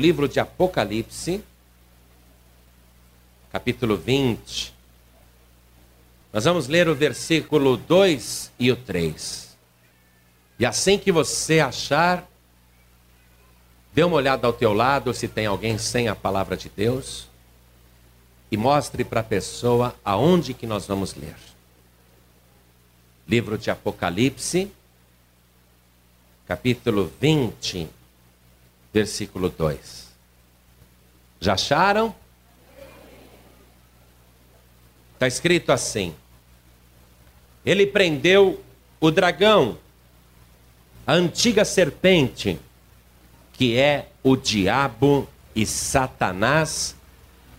livro de Apocalipse, capítulo 20. Nós vamos ler o versículo 2 e o 3. E assim que você achar, dê uma olhada ao teu lado se tem alguém sem a palavra de Deus e mostre para a pessoa aonde que nós vamos ler. Livro de Apocalipse, capítulo 20, versículo 2. Já acharam? Está escrito assim: Ele prendeu o dragão, a antiga serpente, que é o diabo e Satanás,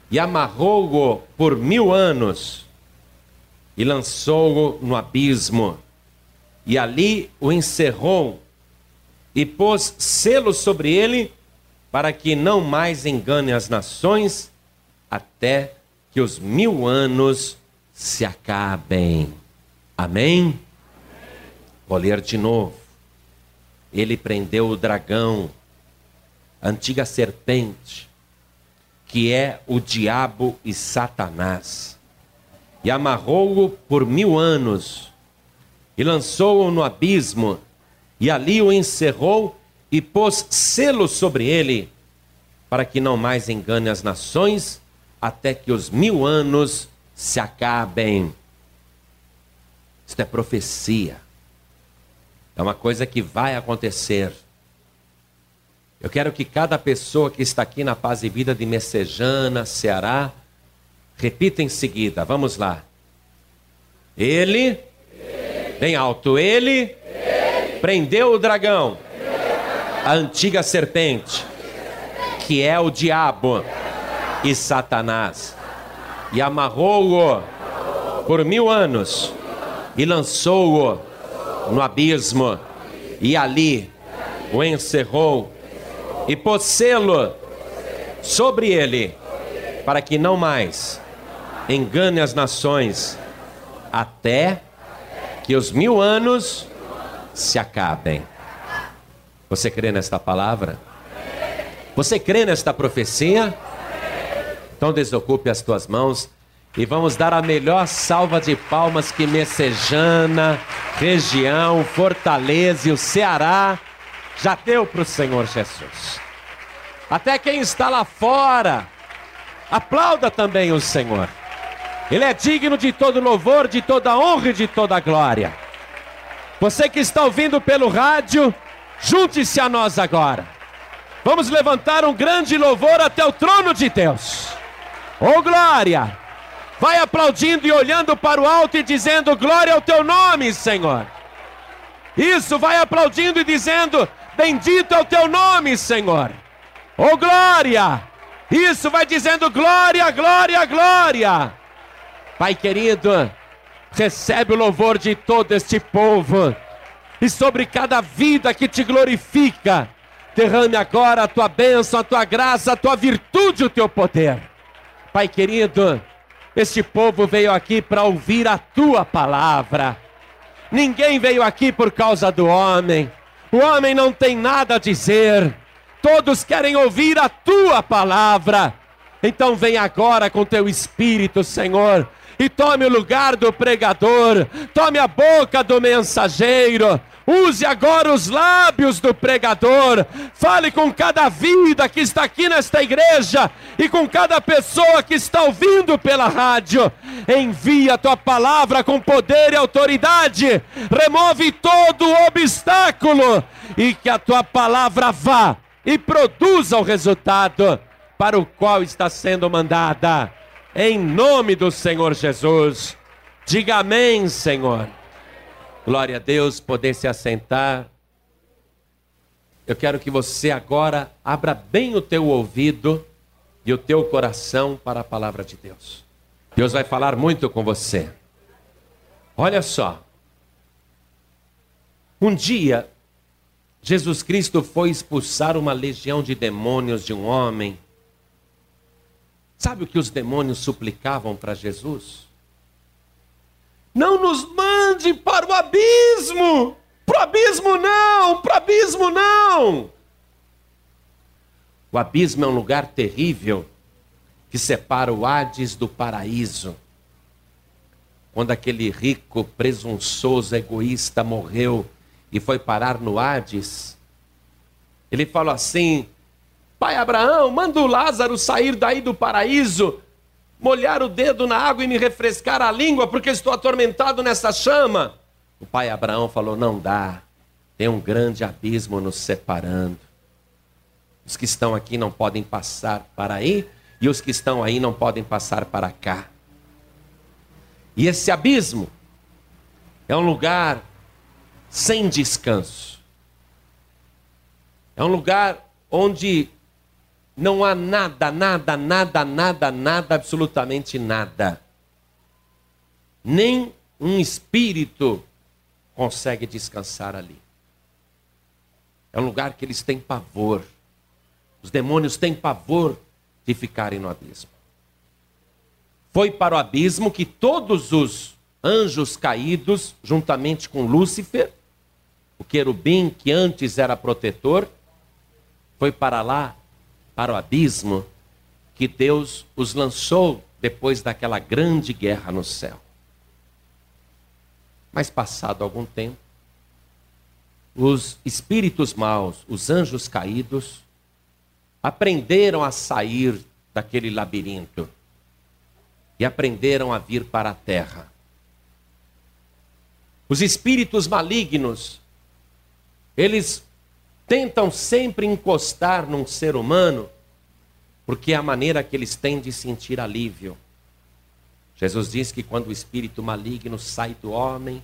e amarrou-o por mil anos e lançou-o no abismo, e ali o encerrou e pôs selo sobre ele, para que não mais engane as nações, até que os mil anos se acabem. Amém? Vou ler de novo. Ele prendeu o dragão, a antiga serpente, que é o diabo e Satanás, e amarrou-o por mil anos, e lançou-o no abismo, e ali o encerrou e pôs selo sobre ele, para que não mais engane as nações, até que os mil anos se acabem. Isto é profecia. É uma coisa que vai acontecer. Eu quero que cada pessoa que está aqui na Paz e Vida de Messejana, Ceará, repita em seguida. Vamos lá. Ele, ele. bem alto, ele, prendeu o dragão, a antiga serpente, que é o diabo e Satanás, e amarrou-o por mil anos e lançou-o no abismo, e ali o encerrou e pôs selo sobre ele, para que não mais engane as nações, até que os mil anos se acabem. Você crê nesta palavra? Você crê nesta profecia? Então desocupe as tuas mãos e vamos dar a melhor salva de palmas que Messejana, região, Fortaleza e o Ceará já deu para o Senhor Jesus. Até quem está lá fora, aplauda também o Senhor. Ele é digno de todo louvor, de toda honra e de toda glória. Você que está ouvindo pelo rádio, junte-se a nós agora. Vamos levantar um grande louvor até o trono de Deus. Oh glória! Vai aplaudindo e olhando para o alto e dizendo glória ao teu nome, Senhor. Isso, vai aplaudindo e dizendo bendito é o teu nome, Senhor. Oh glória! Isso, vai dizendo glória, glória, glória. Pai querido, recebe o louvor de todo este povo e sobre cada vida que te glorifica. Derrame agora a tua bênção, a tua graça, a tua virtude, o teu poder. Pai querido, este povo veio aqui para ouvir a tua palavra. Ninguém veio aqui por causa do homem. O homem não tem nada a dizer. Todos querem ouvir a tua palavra. Então vem agora com teu espírito, Senhor, e tome o lugar do pregador, tome a boca do mensageiro, use agora os lábios do pregador, fale com cada vida que está aqui nesta igreja e com cada pessoa que está ouvindo pela rádio. Envia a tua palavra com poder e autoridade, remove todo obstáculo e que a tua palavra vá e produza o resultado para o qual está sendo mandada em nome do Senhor Jesus. Diga amém, Senhor. Glória a Deus, poder se assentar. Eu quero que você agora abra bem o teu ouvido e o teu coração para a palavra de Deus. Deus vai falar muito com você. Olha só. Um dia, Jesus Cristo foi expulsar uma legião de demônios de um homem Sabe o que os demônios suplicavam para Jesus? Não nos mande para o abismo! Para o abismo não! Para o abismo não! O abismo é um lugar terrível que separa o Hades do paraíso. Quando aquele rico, presunçoso, egoísta morreu e foi parar no Hades, ele falou assim: Pai Abraão, manda o Lázaro sair daí do paraíso, molhar o dedo na água e me refrescar a língua, porque estou atormentado nessa chama. O pai Abraão falou: Não dá, tem um grande abismo nos separando. Os que estão aqui não podem passar para aí, e os que estão aí não podem passar para cá. E esse abismo é um lugar sem descanso. É um lugar onde não há nada, nada, nada, nada, nada, absolutamente nada. Nem um espírito consegue descansar ali. É um lugar que eles têm pavor. Os demônios têm pavor de ficarem no abismo. Foi para o abismo que todos os anjos caídos, juntamente com Lúcifer, o querubim que antes era protetor, foi para lá, para o abismo, que Deus os lançou depois daquela grande guerra no céu. Mas passado algum tempo, os espíritos maus, os anjos caídos, aprenderam a sair daquele labirinto e aprenderam a vir para a terra. Os espíritos malignos, eles tentam sempre encostar num ser humano, porque é a maneira que eles têm de sentir alívio. Jesus diz que quando o espírito maligno sai do homem,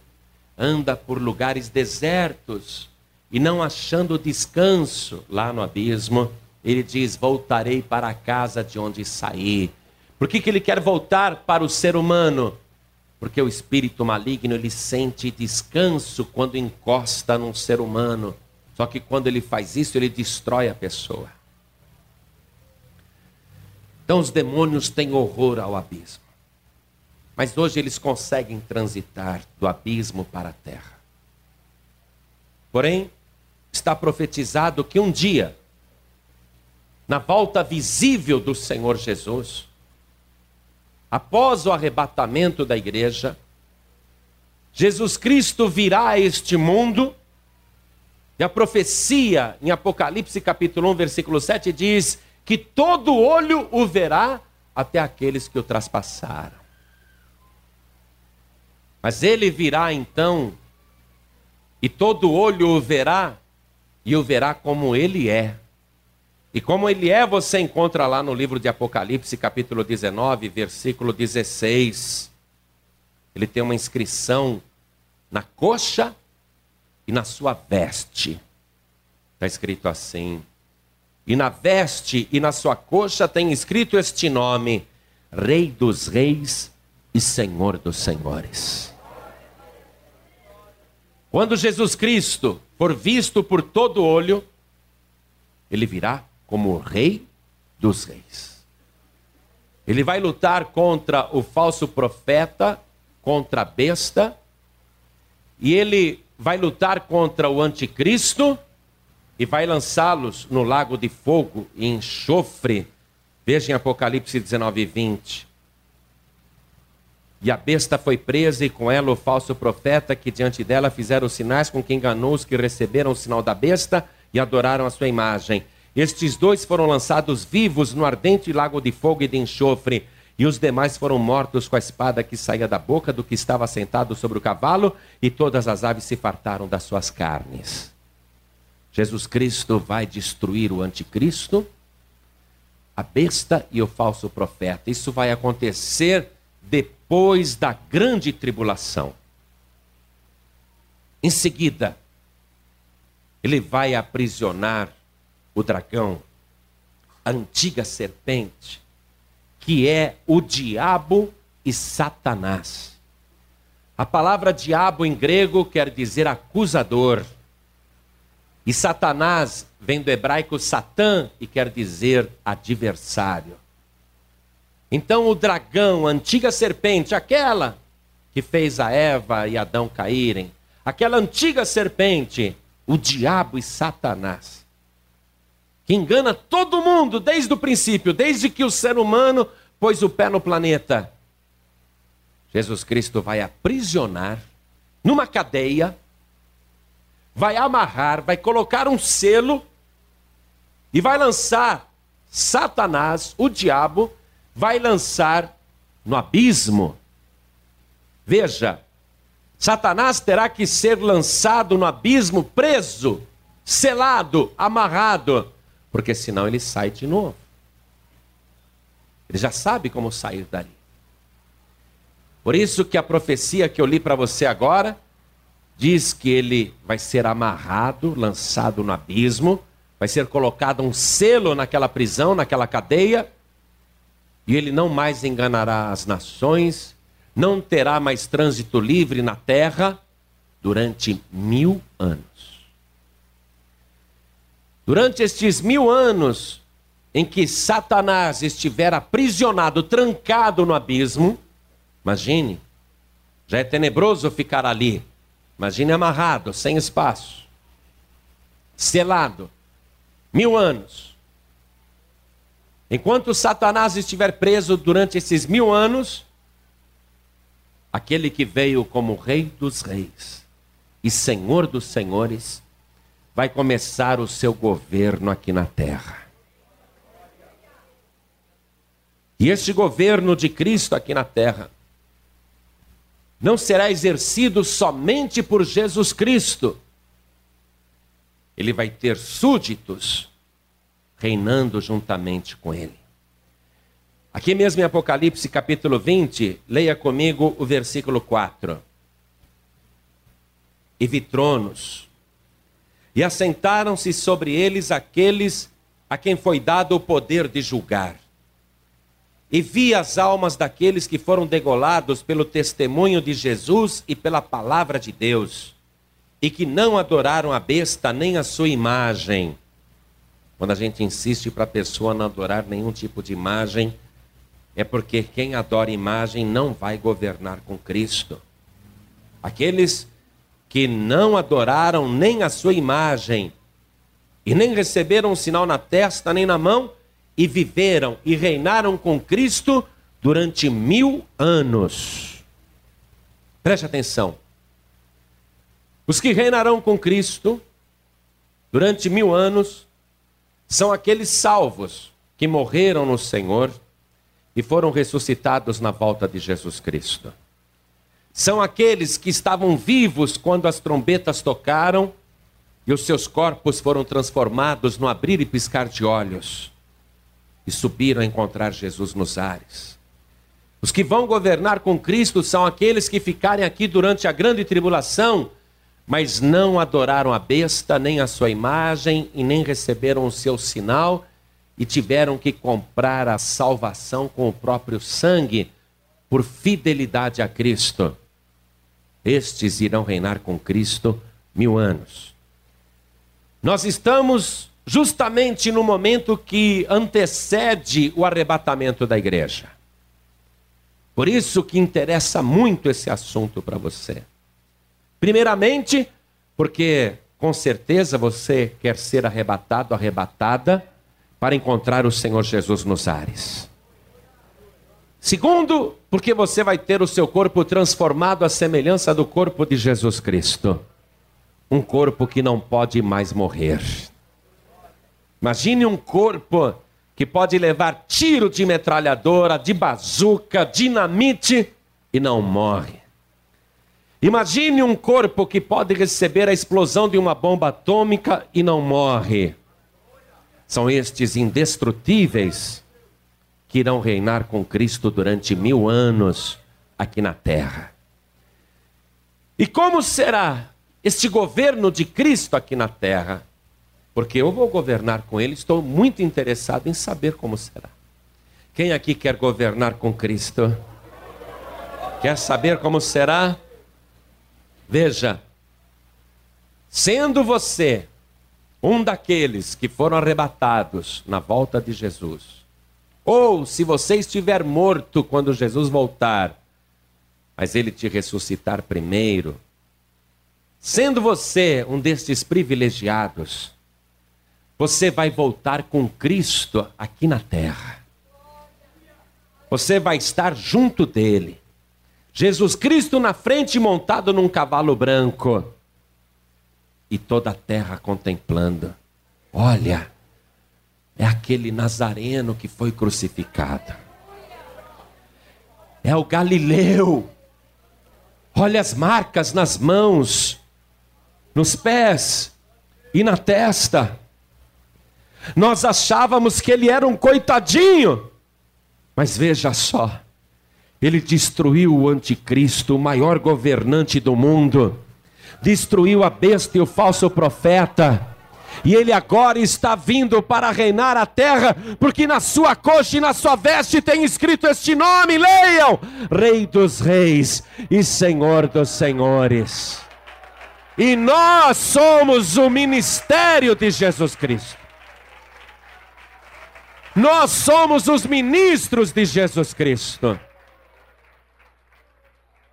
anda por lugares desertos e não achando descanso lá no abismo, ele diz: Voltarei para a casa de onde saí. Por que, que ele quer voltar para o ser humano? Porque o espírito maligno ele sente descanso quando encosta num ser humano. Só que quando ele faz isso, ele destrói a pessoa. Então os demônios têm horror ao abismo. Mas hoje eles conseguem transitar do abismo para a terra. Porém, está profetizado que um dia, na volta visível do Senhor Jesus, após o arrebatamento da igreja, Jesus Cristo virá a este mundo, e a profecia em Apocalipse capítulo 1, versículo 7 diz que todo olho o verá, até aqueles que o traspassaram. Mas ele virá então, e todo olho o verá, e o verá como ele é. E como ele é, você encontra lá no livro de Apocalipse, capítulo 19, versículo 16. Ele tem uma inscrição na coxa e na sua veste. Está escrito assim. E na veste e na sua coxa tem escrito este nome: Rei dos Reis e Senhor dos Senhores. Quando Jesus Cristo for visto por todo olho, ele virá como o Rei dos Reis. Ele vai lutar contra o falso profeta, contra a besta, e ele vai lutar contra o anticristo e vai lançá-los no lago de fogo e enxofre. Veja em Apocalipse 19, 20. E a besta foi presa, e com ela o falso profeta, que diante dela fizeram sinais com que enganou os que receberam o sinal da besta e adoraram a sua imagem. Estes dois foram lançados vivos no ardente lago de fogo e de enxofre, e os demais foram mortos com a espada que saía da boca do que estava sentado sobre o cavalo, e todas as aves se fartaram das suas carnes. Jesus Cristo vai destruir o anticristo, a besta e o falso profeta. Isso vai acontecer depois da grande tribulação. Em seguida, ele vai aprisionar o dragão, a antiga serpente, que é o diabo e Satanás. A palavra diabo em grego quer dizer acusador. E Satanás vem do hebraico Satã e quer dizer adversário. Então o dragão, a antiga serpente, aquela que fez a Eva e Adão caírem, aquela antiga serpente, o diabo e Satanás, que engana todo mundo desde o princípio, desde que o ser humano pôs o pé no planeta. Jesus Cristo vai aprisionar numa cadeia, vai amarrar, vai colocar um selo e vai lançar Satanás, o diabo, vai lançar no abismo. Veja, Satanás terá que ser lançado no abismo, preso, selado, amarrado, porque senão ele sai de novo. Ele já sabe como sair dali. Por isso que a profecia que eu li para você agora diz que ele vai ser amarrado, lançado no abismo, vai ser colocado um selo naquela prisão, naquela cadeia, e ele não mais enganará as nações, não terá mais trânsito livre na terra durante mil anos. Durante estes mil anos em que Satanás estiver aprisionado, trancado no abismo, imagine, já é tenebroso ficar ali. Imagine amarrado, sem espaço, selado, mil anos. Enquanto Satanás estiver preso durante esses mil anos, aquele que veio como Rei dos Reis e Senhor dos Senhores vai começar o seu governo aqui na terra. E este governo de Cristo aqui na terra não será exercido somente por Jesus Cristo. Ele vai ter súditos reinando juntamente com ele. Aqui mesmo em Apocalipse capítulo 20, leia comigo o versículo 4. E vi tronos, e assentaram-se sobre eles aqueles a quem foi dado o poder de julgar. E vi as almas daqueles que foram degolados pelo testemunho de Jesus e pela palavra de Deus, e que não adoraram a besta nem a sua imagem quando a gente insiste para a pessoa não adorar nenhum tipo de imagem, é porque quem adora imagem não vai governar com Cristo. Aqueles que não adoraram nem a sua imagem e nem receberam um sinal na testa nem na mão e viveram e reinaram com Cristo durante mil anos. Preste atenção. Os que reinarão com Cristo durante mil anos são aqueles salvos que morreram no Senhor e foram ressuscitados na volta de Jesus Cristo. São aqueles que estavam vivos quando as trombetas tocaram e os seus corpos foram transformados no abrir e piscar de olhos e subiram a encontrar Jesus nos ares. Os que vão governar com Cristo são aqueles que ficarem aqui durante a grande tribulação mas não adoraram a besta, nem a sua imagem, e nem receberam o seu sinal, e tiveram que comprar a salvação com o próprio sangue, por fidelidade a Cristo. Estes irão reinar com Cristo mil anos. Nós estamos justamente no momento que antecede o arrebatamento da igreja. Por isso que interessa muito esse assunto para você. Primeiramente, porque com certeza você quer ser arrebatado, arrebatada, para encontrar o Senhor Jesus nos ares. Segundo, porque você vai ter o seu corpo transformado à semelhança do corpo de Jesus Cristo. Um corpo que não pode mais morrer. Imagine um corpo que pode levar tiro de metralhadora, de bazuca, dinamite e não morre. Imagine um corpo que pode receber a explosão de uma bomba atômica e não morre. São estes indestrutíveis que irão reinar com Cristo durante mil anos aqui na terra. E como será este governo de Cristo aqui na terra? Porque eu vou governar com Ele, estou muito interessado em saber como será. Quem aqui quer governar com Cristo? Quer saber como será? Veja, sendo você um daqueles que foram arrebatados na volta de Jesus, ou se você estiver morto quando Jesus voltar, mas ele te ressuscitar primeiro, sendo você um destes privilegiados, você vai voltar com Cristo aqui na terra. Você vai estar junto dele. Jesus Cristo na frente, montado num cavalo branco. E toda a terra contemplando. Olha, é aquele Nazareno que foi crucificado. É o Galileu. Olha as marcas nas mãos, nos pés e na testa. Nós achávamos que ele era um coitadinho, mas veja só, ele destruiu o anticristo, o maior governante do mundo, destruiu a besta e o falso profeta e ele agora está vindo para reinar a terra, porque na sua coxa e na sua veste tem escrito este nome: leiam, Rei dos Reis e Senhor dos Senhores. E nós somos o ministério de Jesus Cristo. Nós somos os ministros de Jesus Cristo.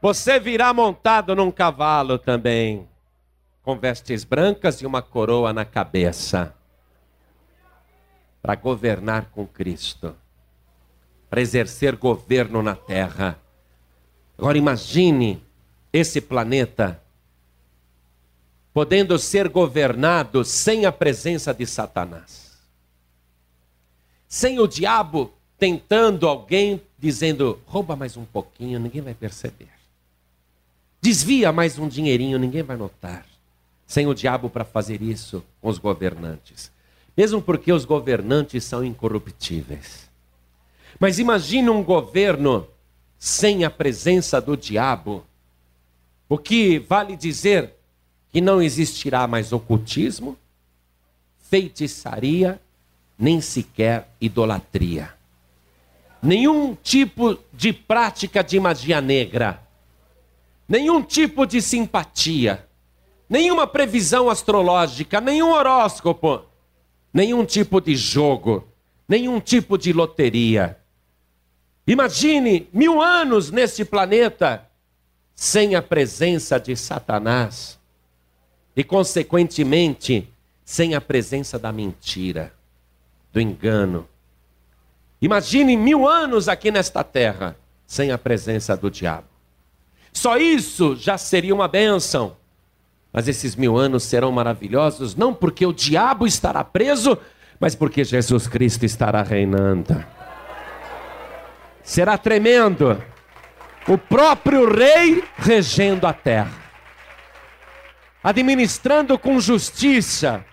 Você virá montado num cavalo também com vestes brancas e uma coroa na cabeça, para governar com Cristo, para exercer governo na terra. Agora imagine esse planeta podendo ser governado sem a presença de Satanás. Sem o diabo tentando alguém dizendo: rouba mais um pouquinho, ninguém vai perceber. Desvia mais um dinheirinho, ninguém vai notar sem o diabo para fazer isso com os governantes. Mesmo porque os governantes são incorruptíveis. Mas imagine um governo sem a presença do diabo, o que vale dizer que não existirá mais ocultismo, feitiçaria, nem sequer idolatria. Nenhum tipo de prática de magia negra, nenhum tipo de simpatia. Nenhuma previsão astrológica, nenhum horóscopo, nenhum tipo de jogo, nenhum tipo de loteria. Imagine mil anos neste planeta sem a presença de Satanás e, consequentemente, sem a presença da mentira, do engano. Imagine mil anos aqui nesta terra sem a presença do diabo. Só isso já seria uma bênção. Mas esses mil anos serão maravilhosos, não porque o diabo estará preso, mas porque Jesus Cristo estará reinando. Será tremendo. O próprio Rei regendo a terra, administrando com justiça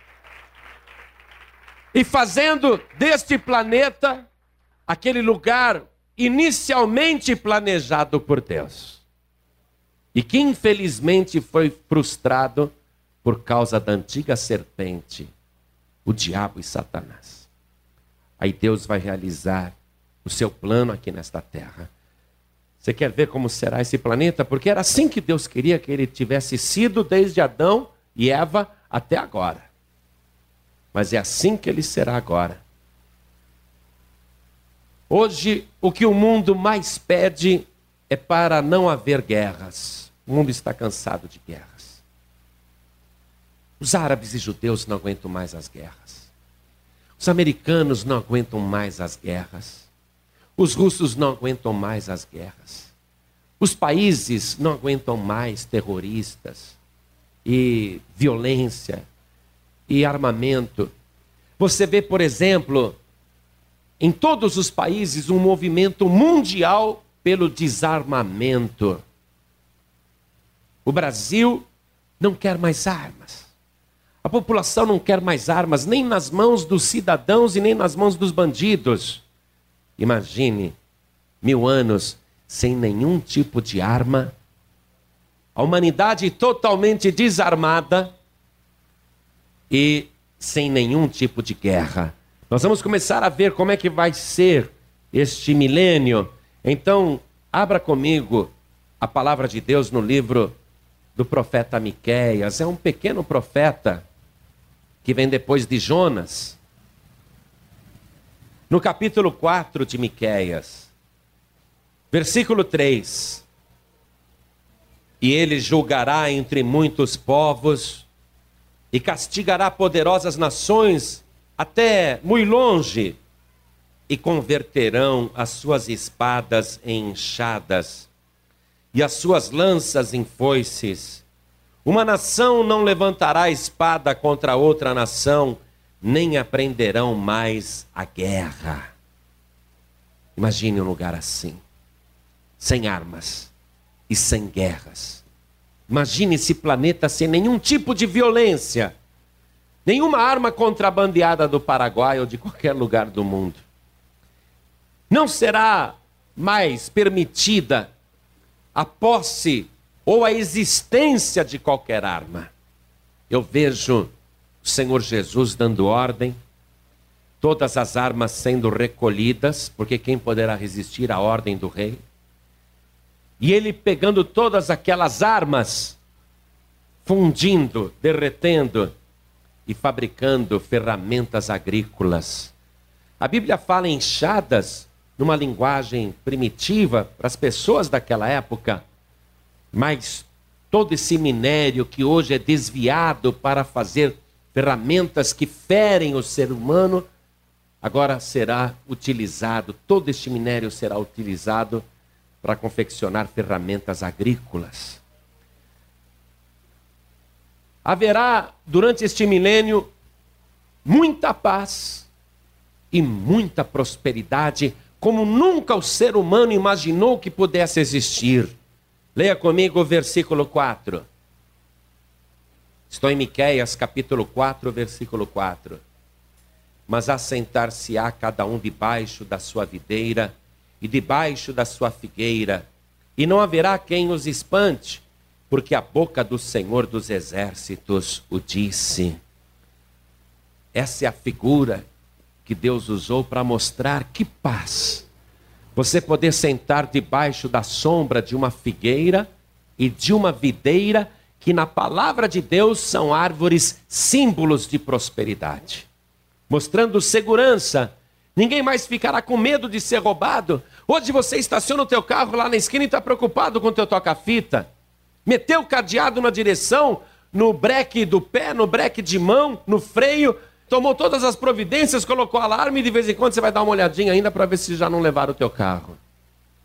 e fazendo deste planeta aquele lugar inicialmente planejado por Deus e que infelizmente foi frustrado por causa da antiga serpente, o diabo e Satanás. Aí Deus vai realizar o seu plano aqui nesta terra. Você quer ver como será esse planeta? Porque era assim que Deus queria que ele tivesse sido desde Adão e Eva até agora. Mas é assim que ele será agora. Hoje, o que o mundo mais pede é para não haver guerras. O mundo está cansado de guerras. Os árabes e judeus não aguentam mais as guerras. Os americanos não aguentam mais as guerras. Os russos não aguentam mais as guerras. Os países não aguentam mais terroristas e violência e armamento. Você vê, por exemplo, em todos os países um movimento mundial pelo desarmamento. O Brasil não quer mais armas. A população não quer mais armas, nem nas mãos dos cidadãos e nem nas mãos dos bandidos. Imagine mil anos sem nenhum tipo de arma, a humanidade totalmente desarmada e sem nenhum tipo de guerra. Nós vamos começar a ver como é que vai ser este milênio. Então, abra comigo a palavra de Deus no livro do profeta Miqueias. É um pequeno profeta que vem depois de Jonas. No capítulo 4 de Miqueias, versículo 3. E ele julgará entre muitos povos e castigará poderosas nações até muito longe e converterão as suas espadas em enxadas e as suas lanças em foices. Uma nação não levantará espada contra outra nação, nem aprenderão mais a guerra. Imagine um lugar assim, sem armas e sem guerras. Imagine esse planeta sem nenhum tipo de violência, nenhuma arma contrabandeada do Paraguai ou de qualquer lugar do mundo. Não será mais permitida a posse ou a existência de qualquer arma. Eu vejo o Senhor Jesus dando ordem, todas as armas sendo recolhidas, porque quem poderá resistir à ordem do rei? E ele pegando todas aquelas armas, fundindo, derretendo e fabricando ferramentas agrícolas. A Bíblia fala enxadas numa linguagem primitiva para as pessoas daquela época, mas todo esse minério que hoje é desviado para fazer ferramentas que ferem o ser humano, agora será utilizado, todo este minério será utilizado para confeccionar ferramentas agrícolas. Haverá durante este milênio muita paz e muita prosperidade como nunca o ser humano imaginou que pudesse existir. Leia comigo o versículo 4. Estou em Miqueias, capítulo 4, versículo 4. Mas assentar-se-á cada um debaixo da sua videira e debaixo da sua figueira, e não haverá quem os espante, porque a boca do Senhor dos exércitos o disse. Essa é a figura que Deus usou para mostrar que paz. Você poder sentar debaixo da sombra de uma figueira e de uma videira, que na palavra de Deus são árvores símbolos de prosperidade, mostrando segurança. Ninguém mais ficará com medo de ser roubado. Hoje você estaciona o teu carro lá na esquina e está preocupado com o teu toca-fita. Meteu o cadeado na direção, no breque do pé, no breque de mão, no freio, tomou todas as providências, colocou alarme e de vez em quando você vai dar uma olhadinha ainda para ver se já não levaram o teu carro.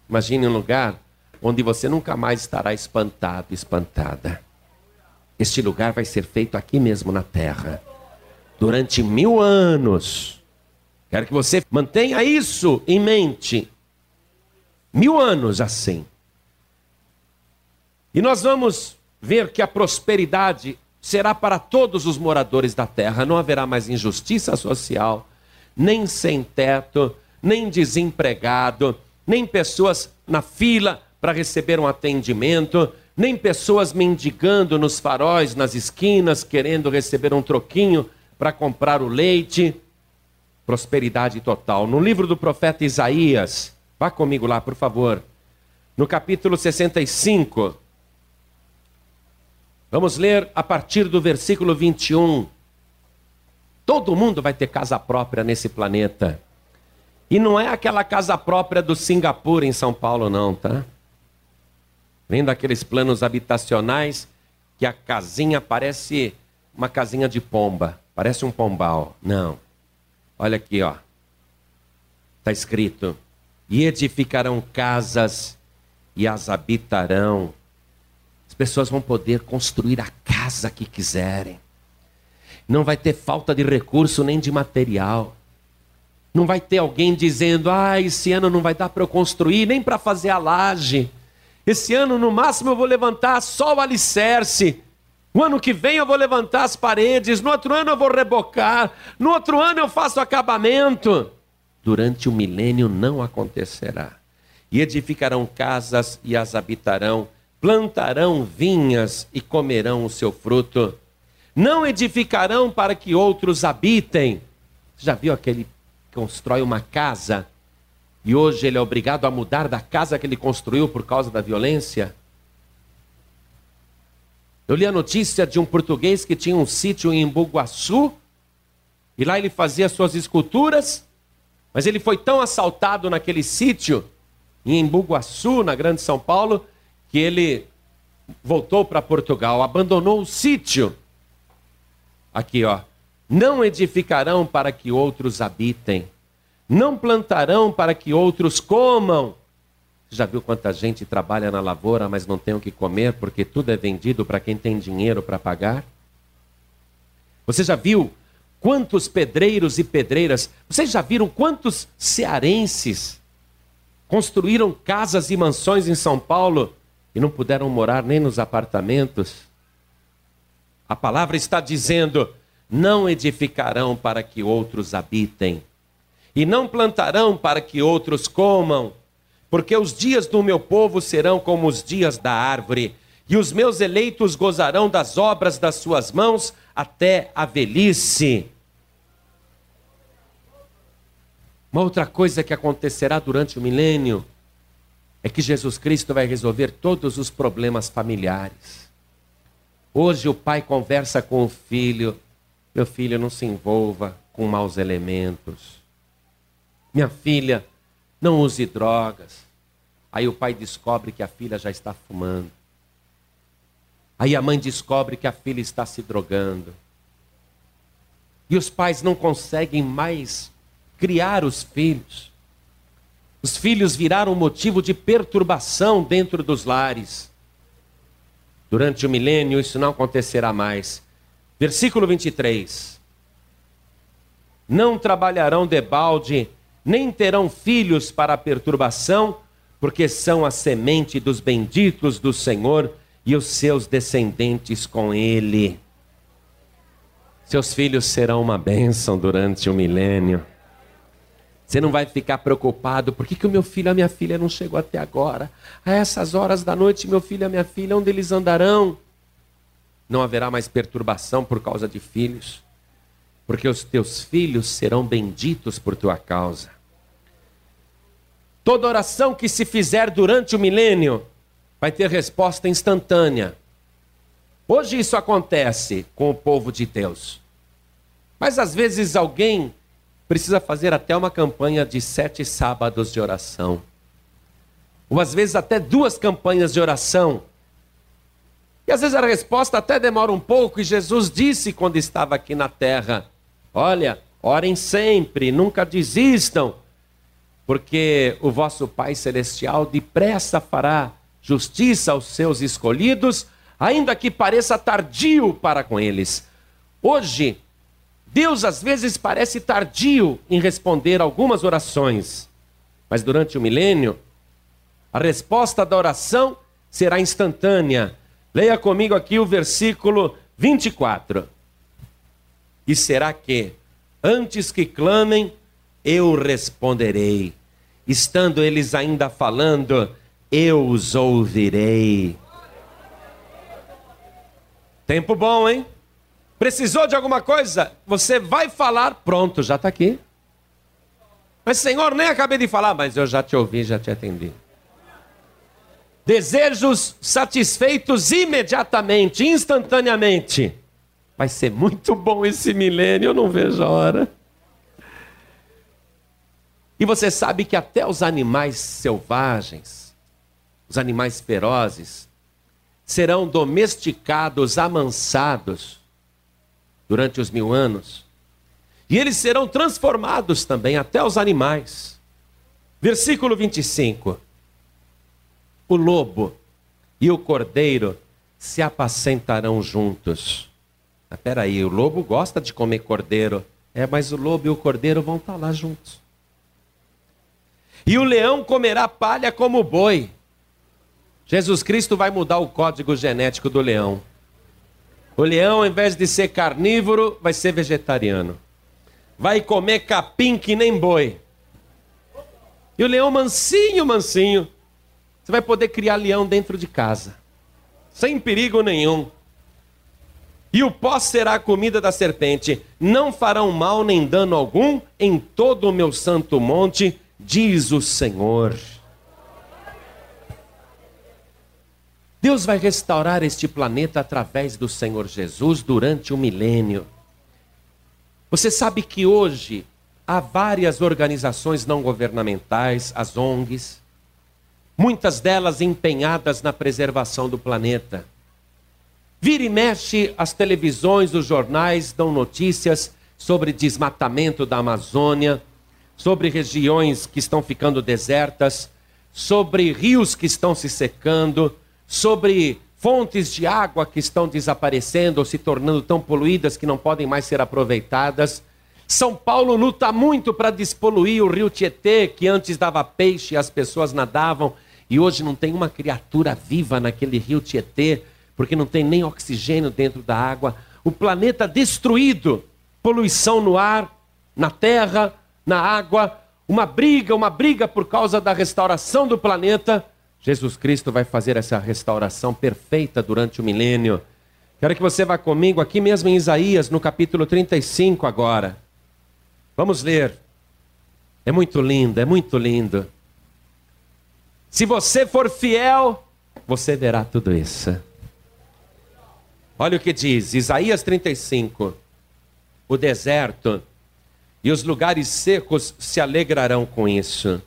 Imagine um lugar onde você nunca mais estará espantado, espantada. Este lugar vai ser feito aqui mesmo na terra, durante mil anos. Quero que você mantenha isso em mente. Mil anos assim. E nós vamos ver que a prosperidade será para todos os moradores da terra. Não haverá mais injustiça social, nem sem teto, nem desempregado, nem pessoas na fila para receber um atendimento, nem pessoas mendigando nos faróis, nas esquinas, querendo receber um troquinho para comprar o leite. Prosperidade total. No livro do profeta Isaías, vá comigo lá, por favor. No capítulo 65, Vamos ler a partir do versículo 21. Todo mundo vai ter casa própria nesse planeta. E não é aquela casa própria do Singapura em São Paulo, não, tá? Vem daqueles planos habitacionais que a casinha parece uma casinha de pomba, parece um pombal. Não. Olha aqui, ó. Está escrito: E edificarão casas e as habitarão pessoas vão poder construir a casa que quiserem. Não vai ter falta de recurso nem de material. Não vai ter alguém dizendo: ah, esse ano não vai dar para eu construir, nem para fazer a laje. Esse ano, no máximo, eu vou levantar só o alicerce. No ano que vem eu vou levantar as paredes, no outro ano eu vou rebocar, no outro ano eu faço acabamento. Durante o milênio não acontecerá. E edificarão casas e as habitarão, plantarão vinhas e comerão o seu fruto. Não edificarão para que outros habitem. Já viu aquele que constrói uma casa e hoje ele é obrigado a mudar da casa que ele construiu por causa da violência? Eu li a notícia de um português que tinha um sítio em Buguaçu e lá ele fazia suas esculturas, mas ele foi tão assaltado naquele sítio em Embuguaçu, na Grande São Paulo, que ele voltou para Portugal, abandonou o sítio. Aqui, ó. não edificarão para que outros habitem, não plantarão para que outros comam. Você já viu quanta gente trabalha na lavoura, mas não tem o que comer porque tudo é vendido para quem tem dinheiro para pagar? Você já viu quantos pedreiros e pedreiras, vocês já viram quantos cearenses construíram casas e mansões em São Paulo e não puderam morar nem nos apartamentos? A palavra está dizendo: não edificarão para que outros habitem, e não plantarão para que outros comam, porque os dias do meu povo serão como os dias da árvore, e os meus eleitos gozarão das obras das suas mãos até a velhice. Uma outra coisa que acontecerá durante o milênio é que Jesus Cristo vai resolver todos os problemas familiares. Hoje o pai conversa com o filho: meu filho, não se envolva com maus elementos. Minha filha, não use drogas. Aí o pai descobre que a filha já está fumando. Aí a mãe descobre que a filha está se drogando. E os pais não conseguem mais criar os filhos. Os filhos viraram motivo de perturbação dentro dos lares. Durante o milênio isso não acontecerá mais. Versículo 23. Não trabalharão debalde, nem terão filhos para a perturbação, porque são a semente dos benditos do Senhor e os seus descendentes com ele. Seus filhos serão uma bênção durante o milênio. Você não vai ficar preocupado, por que, que o meu filho e a minha filha não chegou até agora? A essas horas da noite, meu filho e a minha filha, onde eles andarão? Não haverá mais perturbação por causa de filhos, porque os teus filhos serão benditos por tua causa. Toda oração que se fizer durante o milênio vai ter resposta instantânea. Hoje isso acontece com o povo de Deus. Mas às vezes alguém precisa fazer até uma campanha de sete sábados de oração. Ou às vezes até duas campanhas de oração. E às vezes a resposta até demora um pouco, e Jesus disse quando estava aqui na terra: Olha, orem sempre, nunca desistam, porque o vosso Pai Celestial depressa fará justiça aos seus escolhidos, ainda que pareça tardio para com eles. Hoje, Deus às vezes parece tardio em responder algumas orações, mas durante o milênio, a resposta da oração será instantânea. Leia comigo aqui o versículo 24. E será que, antes que clamem, eu responderei. Estando eles ainda falando, eu os ouvirei. Tempo bom, hein? Precisou de alguma coisa? Você vai falar, pronto, já está aqui. Mas, Senhor, nem acabei de falar, mas eu já te ouvi, já te atendi. Desejos satisfeitos imediatamente, instantaneamente. Vai ser muito bom esse milênio, eu não vejo a hora. E você sabe que até os animais selvagens, os animais ferozes, serão domesticados, amansados durante os mil anos. E eles serão transformados também, até os animais. Versículo 25: O lobo e o cordeiro se apacentarão juntos. Ah, peraí, o lobo gosta de comer cordeiro. É, mas o lobo e o cordeiro vão estar lá juntos. E o leão comerá palha como boi. Jesus Cristo vai mudar o código genético do leão. O leão, ao invés de ser carnívoro, vai ser vegetariano. Vai comer capim que nem boi. E o leão mansinho, mansinho. Você vai poder criar leão dentro de casa. Sem perigo nenhum. E o pó será a comida da serpente. Não farão mal nem dano algum em todo o meu santo monte, diz o Senhor. Deus vai restaurar este planeta através do Senhor Jesus durante o milênio. Você sabe que hoje há várias organizações não governamentais, as ONGs, muitas delas empenhadas na preservação do planeta. Vira e mexe, as televisões, os jornais dão notícias sobre desmatamento da Amazônia, sobre regiões que estão ficando desertas, sobre rios que estão se secando, sobre fontes de água que estão desaparecendo ou se tornando tão poluídas que não podem mais ser aproveitadas. São Paulo luta muito para despoluir o rio Tietê, que antes dava peixe e as pessoas nadavam, e hoje não tem uma criatura viva naquele rio Tietê, porque não tem nem oxigênio dentro da água. O planeta destruído, poluição no ar, na terra, na água, uma briga, uma briga por causa da restauração do planeta. Jesus Cristo vai fazer essa restauração perfeita durante o milênio. Quero que você vá comigo aqui mesmo em Isaías, no capítulo 35 agora. Vamos ler. É muito lindo, é muito lindo. Se você for fiel, você verá tudo isso. Olha o que diz Isaías 35. O deserto e os lugares secos se alegrarão com isso.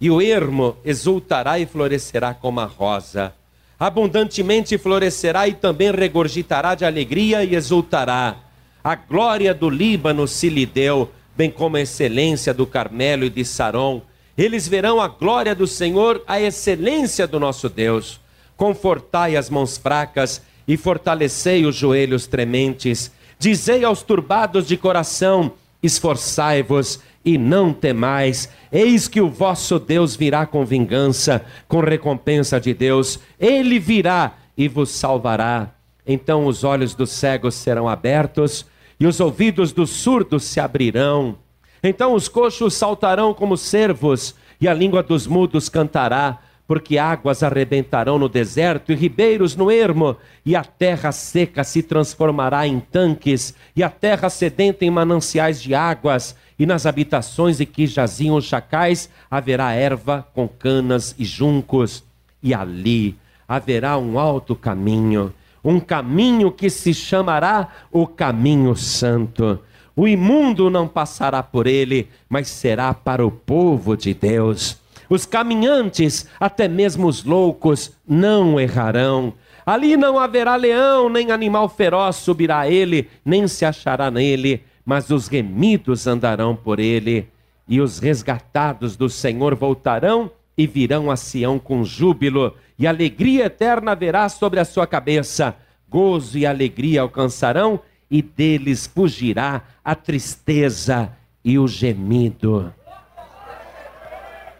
E o ermo exultará e florescerá como a rosa. Abundantemente florescerá e também regurgitará de alegria e exultará. A glória do Líbano se lhe deu, bem como a excelência do Carmelo e de Saron. Eles verão a glória do Senhor, a excelência do nosso Deus. Confortai as mãos fracas e fortalecei os joelhos trementes. Dizei aos turbados de coração: esforçai-vos e não temais. Eis que o vosso Deus virá com vingança, com recompensa de Deus. Ele virá e vos salvará. Então os olhos dos cegos serão abertos e os ouvidos dos surdos se abrirão. Então os coxos saltarão como cervos, e a língua dos mudos cantará, porque águas arrebentarão no deserto e ribeiros no ermo, e a terra seca se transformará em tanques, e a terra sedenta em mananciais de águas, e nas habitações em que jaziam os chacais haverá erva com canas e juncos, e ali haverá um alto caminho um caminho que se chamará o caminho santo. O imundo não passará por ele, mas será para o povo de Deus. Os caminhantes, até mesmo os loucos, não errarão. Ali não haverá leão, nem animal feroz subirá a ele, nem se achará nele, mas os remidos andarão por ele. E os resgatados do Senhor voltarão e virão a Sião com júbilo e alegria eterna haverá sobre a sua cabeça. Gozo e alegria alcançarão, e deles fugirá a tristeza e o gemido.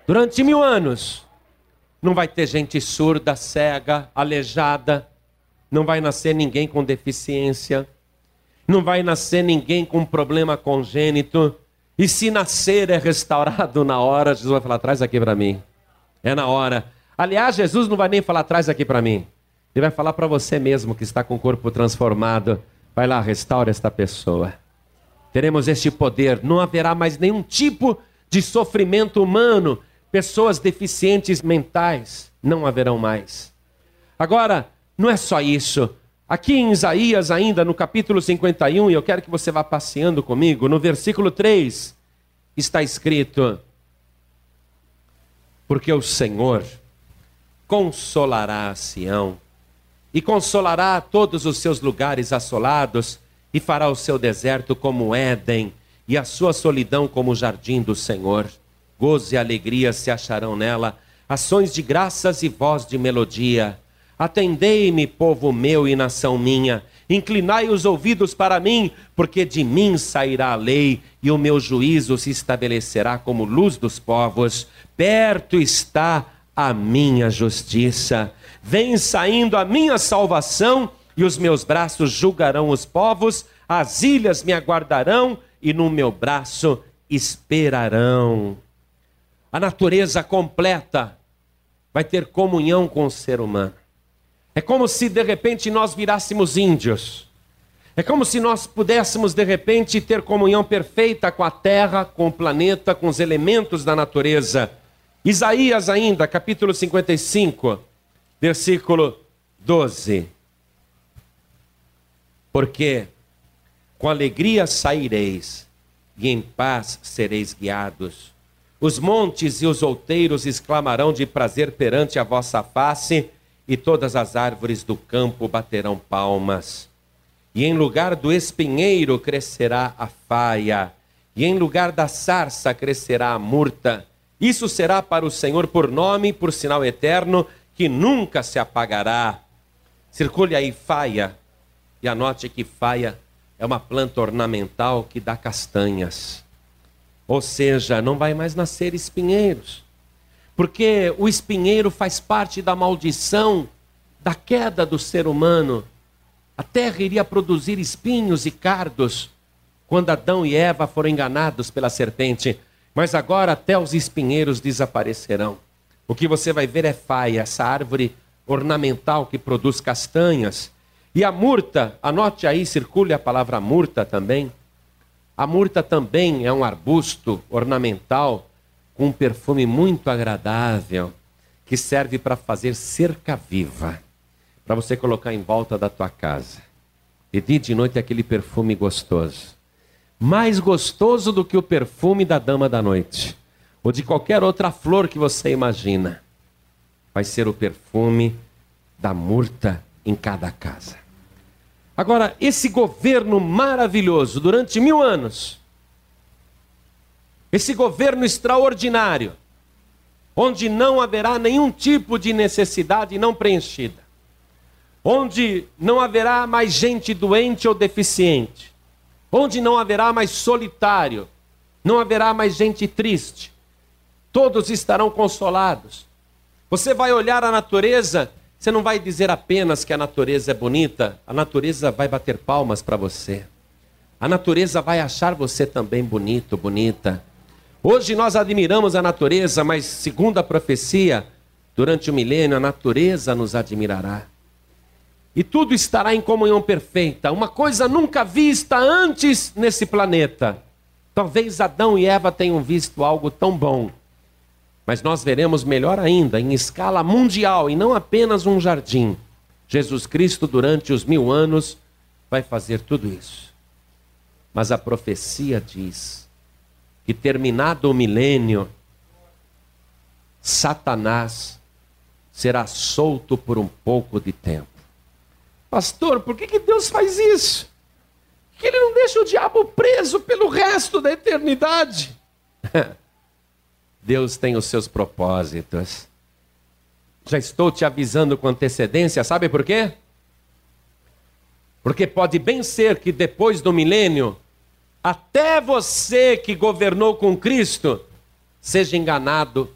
Durante mil anos, não vai ter gente surda, cega, aleijada, não vai nascer ninguém com deficiência, não vai nascer ninguém com problema congênito, e se nascer é restaurado na hora, Jesus vai falar: traz aqui para mim. É na hora. Aliás, Jesus não vai nem falar: traz aqui para mim. Ele vai falar para você mesmo que está com o corpo transformado: vai lá, restaura esta pessoa. Teremos este poder, não haverá mais nenhum tipo de sofrimento humano. Pessoas deficientes mentais não haverão mais. Agora, não é só isso. Aqui em Isaías, ainda no capítulo 51, e eu quero que você vá passeando comigo, no versículo 3, está escrito: Porque o Senhor consolará a Sião e consolará todos os seus lugares assolados, e fará o seu deserto como Éden, e a sua solidão como o jardim do Senhor. Gozo e alegria se acharão nela, ações de graças e voz de melodia. Atendei-me, povo meu e nação minha, inclinai os ouvidos para mim, porque de mim sairá a lei, e o meu juízo se estabelecerá como luz dos povos. Perto está a minha justiça. Vem saindo a minha salvação, e os meus braços julgarão os povos, as ilhas me aguardarão, e no meu braço esperarão. A natureza completa vai ter comunhão com o ser humano. É como se de repente nós virássemos índios. É como se nós pudéssemos de repente ter comunhão perfeita com a terra, com o planeta, com os elementos da natureza. Isaías, ainda, capítulo 55, versículo 12. Porque com alegria saireis, e em paz sereis guiados. Os montes e os outeiros exclamarão de prazer perante a vossa face, e todas as árvores do campo baterão palmas. e em lugar do espinheiro crescerá a faia, e em lugar da sarça crescerá a murta. Isso será para o Senhor por nome, por sinal eterno, que nunca se apagará. Circule aí faia, e anote que faia é uma planta ornamental que dá castanhas. Ou seja, não vai mais nascer espinheiros. Porque o espinheiro faz parte da maldição da queda do ser humano a terra iria produzir espinhos e cardos quando Adão e Eva foram enganados pela serpente, mas agora até os espinheiros desaparecerão. O que você vai ver é faia, essa árvore ornamental que produz castanhas. E a murta, anote aí, circule a palavra murta também. A murta também é um arbusto ornamental com um perfume muito agradável que serve para fazer cerca viva para você colocar em volta da tua casa. De dia e de noite aquele perfume gostoso. Mais gostoso do que o perfume da dama da noite, ou de qualquer outra flor que você imagina. Vai ser o perfume da murta em cada casa. Agora, esse governo maravilhoso durante mil anos, esse governo extraordinário, onde não haverá nenhum tipo de necessidade não preenchida, onde não haverá mais gente doente ou deficiente, onde não haverá mais solitário, não haverá mais gente triste, todos estarão consolados. Você vai olhar a natureza, você não vai dizer apenas que a natureza é bonita, a natureza vai bater palmas para você. A natureza vai achar você também bonito, bonita. Hoje nós admiramos a natureza, mas segundo a profecia, durante o milênio a natureza nos admirará e tudo estará em comunhão perfeita, uma coisa nunca vista antes nesse planeta. Talvez Adão e Eva tenham visto algo tão bom, mas nós veremos melhor ainda, em escala mundial e não apenas um jardim. Jesus Cristo, durante os mil anos, vai fazer tudo isso. Mas a profecia diz que, terminado o milênio, Satanás será solto por um pouco de tempo. Pastor, por que, que Deus faz isso? Que ele não deixa o diabo preso pelo resto da eternidade. Deus tem os seus propósitos. Já estou te avisando com antecedência, sabe por quê? Porque pode bem ser que depois do milênio, até você que governou com Cristo, seja enganado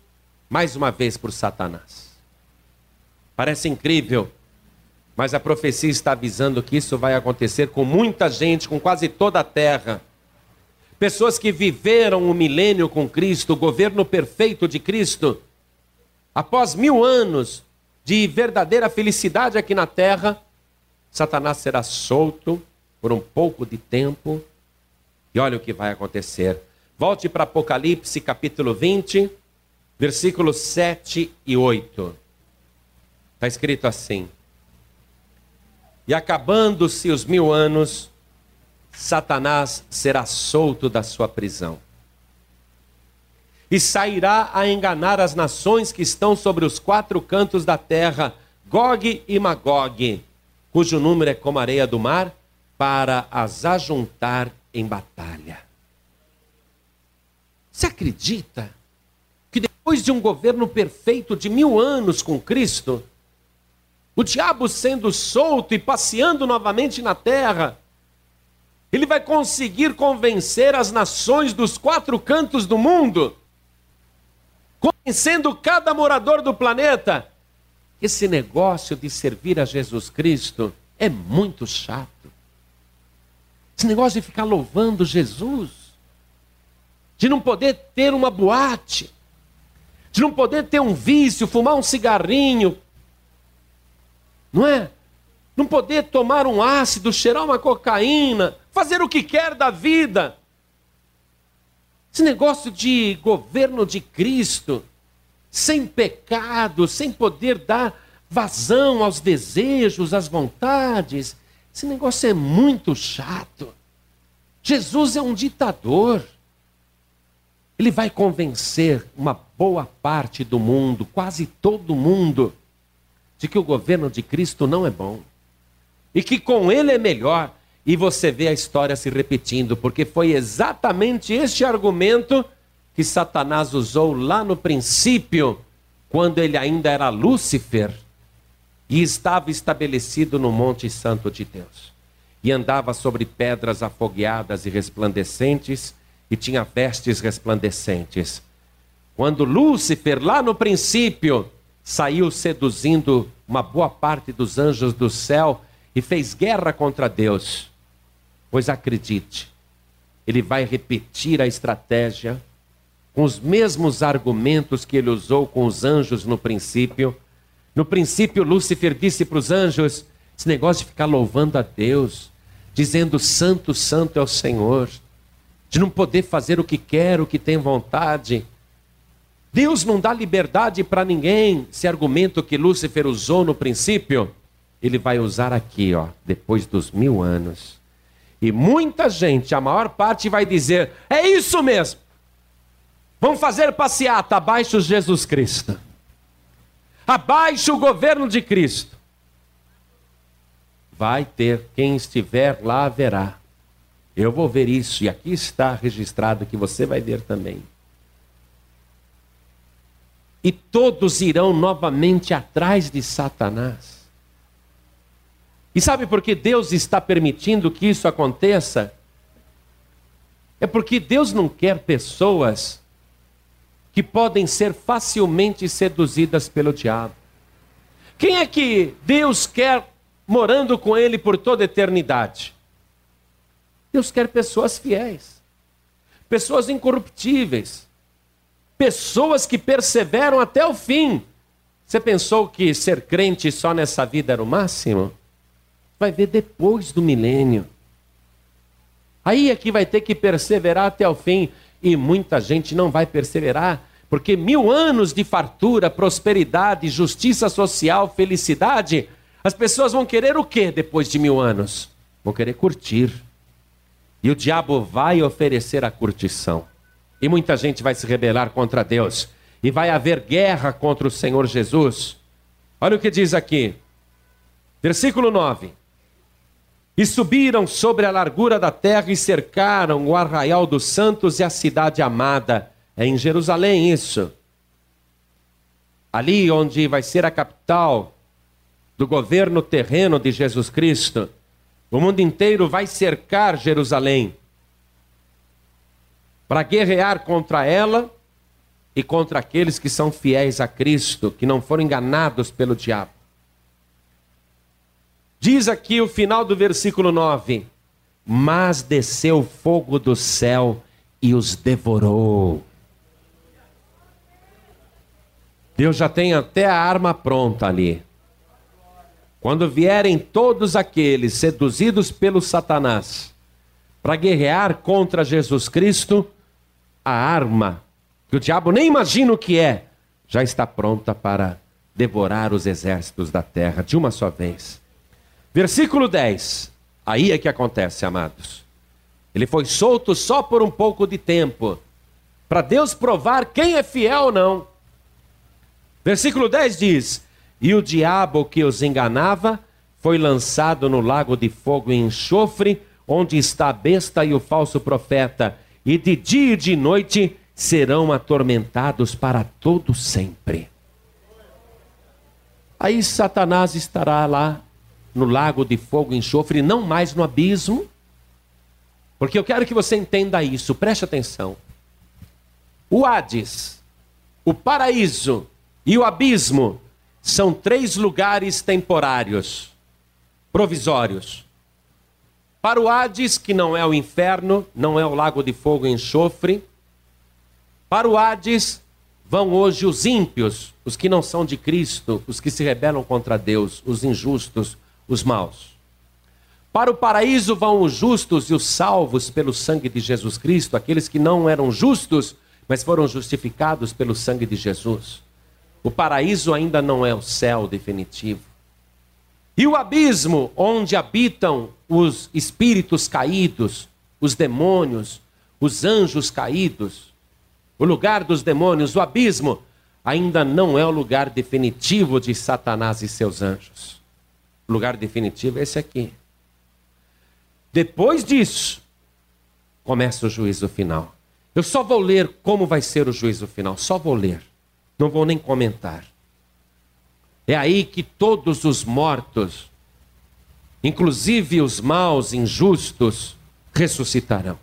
mais uma vez por Satanás. Parece incrível mas a profecia está avisando que isso vai acontecer com muita gente, com quase toda a terra. Pessoas que viveram o milênio com Cristo, o governo perfeito de Cristo, após mil anos de verdadeira felicidade aqui na terra, Satanás será solto por um pouco de tempo. E olha o que vai acontecer. Volte para Apocalipse capítulo 20, versículos 7 e 8. Está escrito assim: e acabando-se os mil anos, Satanás será solto da sua prisão. E sairá a enganar as nações que estão sobre os quatro cantos da terra, Gog e Magog, cujo número é como a areia do mar, para as ajuntar em batalha. Você acredita que depois de um governo perfeito de mil anos com Cristo, o diabo sendo solto e passeando novamente na terra, ele vai conseguir convencer as nações dos quatro cantos do mundo, convencendo cada morador do planeta. Esse negócio de servir a Jesus Cristo é muito chato. Esse negócio de ficar louvando Jesus, de não poder ter uma boate, de não poder ter um vício, fumar um cigarrinho, não é? Não poder tomar um ácido, cheirar uma cocaína, fazer o que quer da vida. Esse negócio de governo de Cristo, sem pecado, sem poder dar vazão aos desejos, às vontades, esse negócio é muito chato. Jesus é um ditador. Ele vai convencer uma boa parte do mundo, quase todo mundo, de que o governo de Cristo não é bom e que com ele é melhor e você vê a história se repetindo, porque foi exatamente este argumento que Satanás usou lá no princípio, quando ele ainda era Lúcifer e estava estabelecido no Monte Santo de Deus. E andava sobre pedras afogueadas e resplandecentes, e tinha vestes resplandecentes. Quando Lúcifer, lá no princípio, saiu seduzindo uma boa parte dos anjos do céu e fez guerra contra Deus, Pois acredite, ele vai repetir a estratégia com os mesmos argumentos que ele usou com os anjos no princípio. No princípio, Lúcifer disse para os anjos: esse negócio de ficar louvando a Deus, dizendo Santo, Santo é o Senhor, de não poder fazer o que quer, o que tem vontade. Deus não dá liberdade para ninguém. Esse argumento que Lúcifer usou no princípio, ele vai usar aqui, ó, depois dos mil anos. E muita gente, a maior parte, vai dizer: é isso mesmo. Vamos fazer passeata abaixo Jesus Cristo. Abaixo o governo de Cristo. Vai ter quem estiver lá verá. Eu vou ver isso, e aqui está registrado que você vai ver também. E todos irão novamente atrás de Satanás. E sabe por que Deus está permitindo que isso aconteça? É porque Deus não quer pessoas que podem ser facilmente seduzidas pelo diabo. Quem é que Deus quer morando com ele por toda a eternidade? Deus quer pessoas fiéis, pessoas incorruptíveis, pessoas que perseveram até o fim. Você pensou que ser crente só nessa vida era o máximo? vai ver depois do milênio. Aí é que vai ter que perseverar até o fim. E muita gente não vai perseverar, porque mil anos de fartura, prosperidade, justiça social, felicidade, as pessoas vão querer o que depois de mil anos? Vão querer curtir. E o diabo vai oferecer a curtição. E muita gente vai se rebelar contra Deus. E vai haver guerra contra o Senhor Jesus. Olha o que diz aqui. Versículo 9. E subiram sobre a largura da terra e cercaram o arraial dos santos e a cidade amada. É em Jerusalém isso. Ali onde vai ser a capital do governo terreno de Jesus Cristo. O mundo inteiro vai cercar Jerusalém para guerrear contra ela e contra aqueles que são fiéis a Cristo, que não foram enganados pelo diabo. Diz aqui o final do versículo 9: Mas desceu fogo do céu e os devorou. Deus já tem até a arma pronta ali. Quando vierem todos aqueles seduzidos pelo Satanás para guerrear contra Jesus Cristo, a arma, que o diabo nem imagina o que é, já está pronta para devorar os exércitos da terra de uma só vez. Versículo 10. Aí é que acontece, amados. Ele foi solto só por um pouco de tempo, para Deus provar quem é fiel ou não. Versículo 10 diz: E o diabo que os enganava foi lançado no lago de fogo e enxofre, onde está a besta e o falso profeta, e de dia e de noite serão atormentados para todo sempre. Aí Satanás estará lá no lago de fogo e enxofre, não mais no abismo. Porque eu quero que você entenda isso, preste atenção. O Hades, o paraíso e o abismo são três lugares temporários, provisórios. Para o Hades, que não é o inferno, não é o lago de fogo e enxofre, para o Hades vão hoje os ímpios, os que não são de Cristo, os que se rebelam contra Deus, os injustos, os maus. Para o paraíso vão os justos e os salvos pelo sangue de Jesus Cristo, aqueles que não eram justos, mas foram justificados pelo sangue de Jesus. O paraíso ainda não é o céu definitivo. E o abismo, onde habitam os espíritos caídos, os demônios, os anjos caídos, o lugar dos demônios, o abismo, ainda não é o lugar definitivo de Satanás e seus anjos lugar definitivo é esse aqui. Depois disso, começa o juízo final. Eu só vou ler como vai ser o juízo final, só vou ler. Não vou nem comentar. É aí que todos os mortos, inclusive os maus, injustos, ressuscitarão.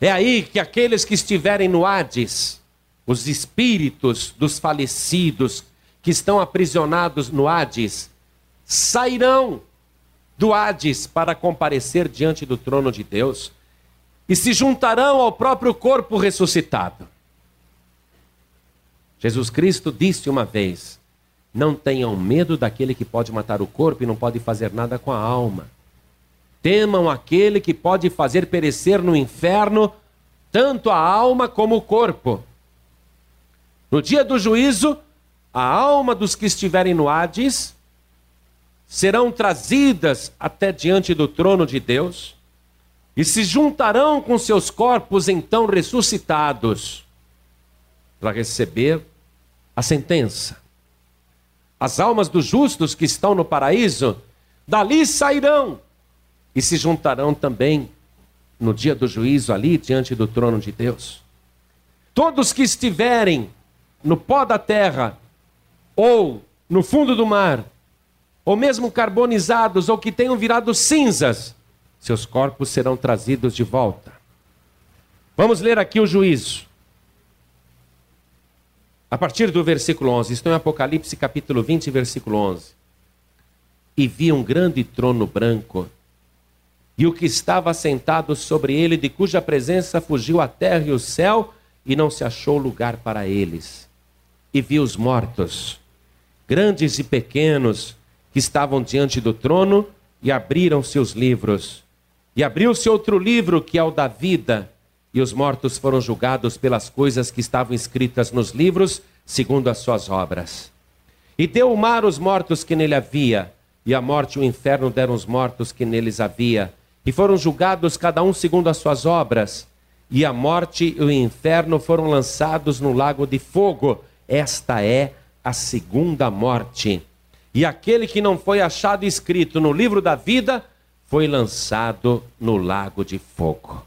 É aí que aqueles que estiverem no Hades, os espíritos dos falecidos que estão aprisionados no Hades, sairão do Hades para comparecer diante do trono de Deus e se juntarão ao próprio corpo ressuscitado. Jesus Cristo disse uma vez: Não tenham medo daquele que pode matar o corpo e não pode fazer nada com a alma. Temam aquele que pode fazer perecer no inferno tanto a alma como o corpo. No dia do juízo, a alma dos que estiverem no Hades serão trazidas até diante do trono de Deus e se juntarão com seus corpos então ressuscitados para receber a sentença. As almas dos justos que estão no paraíso dali sairão e se juntarão também no dia do juízo ali diante do trono de Deus. Todos que estiverem no pó da terra ou no fundo do mar, ou mesmo carbonizados ou que tenham virado cinzas, seus corpos serão trazidos de volta. Vamos ler aqui o juízo. A partir do versículo 11, estou em Apocalipse capítulo 20, versículo 11. E vi um grande trono branco e o que estava sentado sobre ele, de cuja presença fugiu a terra e o céu, e não se achou lugar para eles. E vi os mortos, grandes e pequenos, que estavam diante do trono, e abriram seus livros. E abriu-se outro livro, que é o da vida, e os mortos foram julgados pelas coisas que estavam escritas nos livros, segundo as suas obras. E deu o mar os mortos que nele havia, e a morte e o inferno deram os mortos que neles havia e foram julgados cada um segundo as suas obras, e a morte e o inferno foram lançados no lago de fogo. Esta é a segunda morte. E aquele que não foi achado escrito no livro da vida foi lançado no lago de fogo.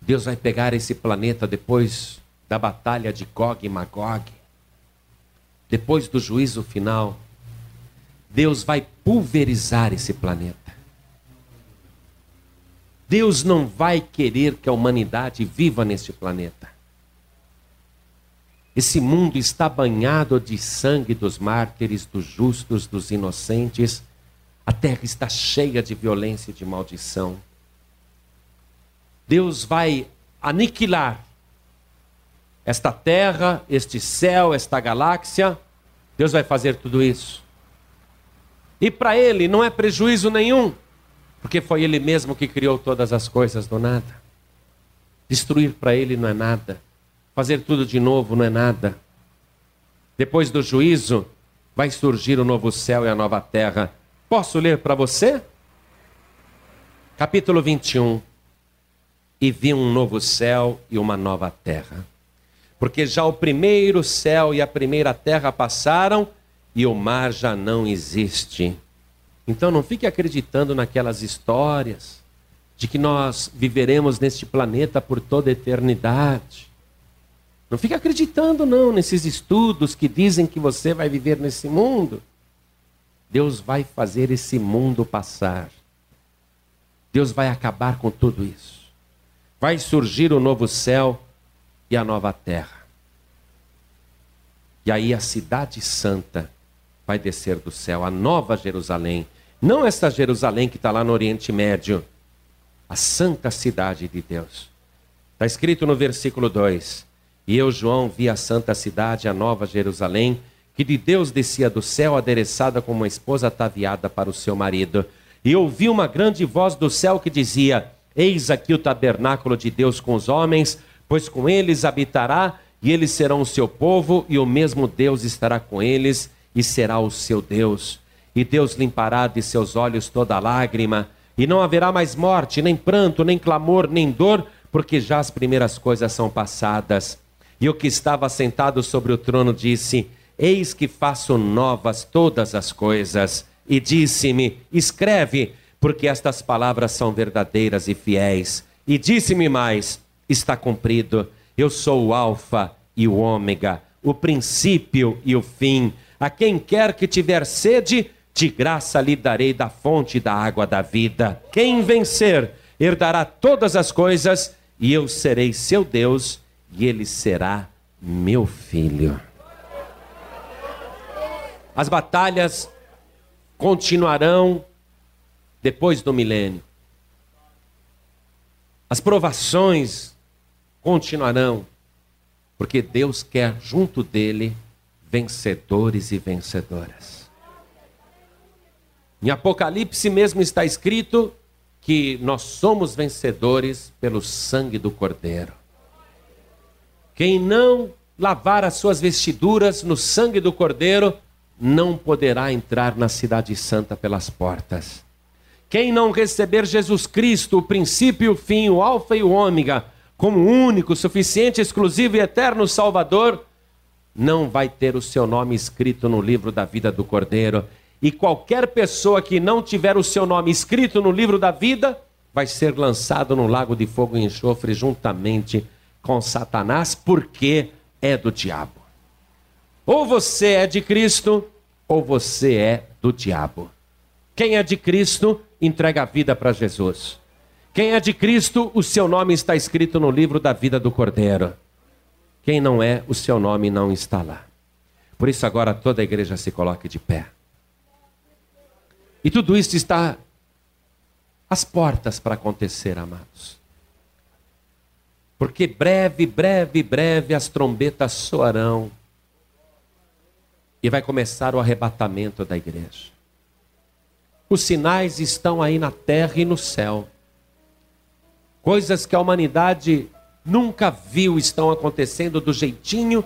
Deus vai pegar esse planeta depois da batalha de Gog e Magog, depois do juízo final. Deus vai pulverizar esse planeta. Deus não vai querer que a humanidade viva neste planeta. Esse mundo está banhado de sangue dos mártires, dos justos, dos inocentes. A terra está cheia de violência e de maldição. Deus vai aniquilar esta terra, este céu, esta galáxia. Deus vai fazer tudo isso. E para ele não é prejuízo nenhum porque foi Ele mesmo que criou todas as coisas do nada. Destruir para Ele não é nada. Fazer tudo de novo não é nada. Depois do juízo, vai surgir o novo céu e a nova terra. Posso ler para você? Capítulo 21. E vi um novo céu e uma nova terra. Porque já o primeiro céu e a primeira terra passaram e o mar já não existe. Então não fique acreditando naquelas histórias de que nós viveremos neste planeta por toda a eternidade. Não fique acreditando não nesses estudos que dizem que você vai viver nesse mundo. Deus vai fazer esse mundo passar. Deus vai acabar com tudo isso. Vai surgir o novo céu e a nova terra. E aí a cidade santa vai descer do céu, a nova Jerusalém, não esta Jerusalém que está lá no Oriente Médio, a santa cidade de Deus. Está escrito no versículo 2: E eu, João, vi a santa cidade, a nova Jerusalém, que de Deus descia do céu, adereçada como uma esposa ataviada para o seu marido. E ouvi uma grande voz do céu que dizia: Eis aqui o tabernáculo de Deus com os homens, pois com eles habitará, e eles serão o seu povo, e o mesmo Deus estará com eles, e será o seu Deus e Deus limpará de seus olhos toda lágrima, e não haverá mais morte, nem pranto, nem clamor, nem dor, porque já as primeiras coisas são passadas. E o que estava sentado sobre o trono disse: Eis que faço novas todas as coisas. E disse-me: Escreve, porque estas palavras são verdadeiras e fiéis. E disse-me mais: está cumprido. Eu sou o Alfa e o Ômega, o princípio e o fim. A quem quer que tiver sede, de graça lhe darei da fonte da água da vida. Quem vencer, herdará todas as coisas, e eu serei seu Deus, e ele será meu filho. As batalhas continuarão depois do milênio. As provações continuarão, porque Deus quer junto dele vencedores e vencedoras. Em Apocalipse mesmo está escrito que nós somos vencedores pelo sangue do Cordeiro. Quem não lavar as suas vestiduras no sangue do Cordeiro não poderá entrar na Cidade Santa pelas portas. Quem não receber Jesus Cristo, o princípio e o fim, o Alfa e o Ômega, como único, suficiente, exclusivo e eterno Salvador, não vai ter o seu nome escrito no livro da vida do Cordeiro. E qualquer pessoa que não tiver o seu nome escrito no livro da vida, vai ser lançado no lago de fogo e enxofre juntamente com Satanás, porque é do diabo. Ou você é de Cristo, ou você é do diabo. Quem é de Cristo entrega a vida para Jesus. Quem é de Cristo, o seu nome está escrito no livro da vida do Cordeiro. Quem não é, o seu nome não está lá. Por isso, agora toda a igreja se coloque de pé. E tudo isso está às portas para acontecer, amados. Porque breve, breve, breve as trombetas soarão e vai começar o arrebatamento da igreja. Os sinais estão aí na terra e no céu. Coisas que a humanidade nunca viu estão acontecendo do jeitinho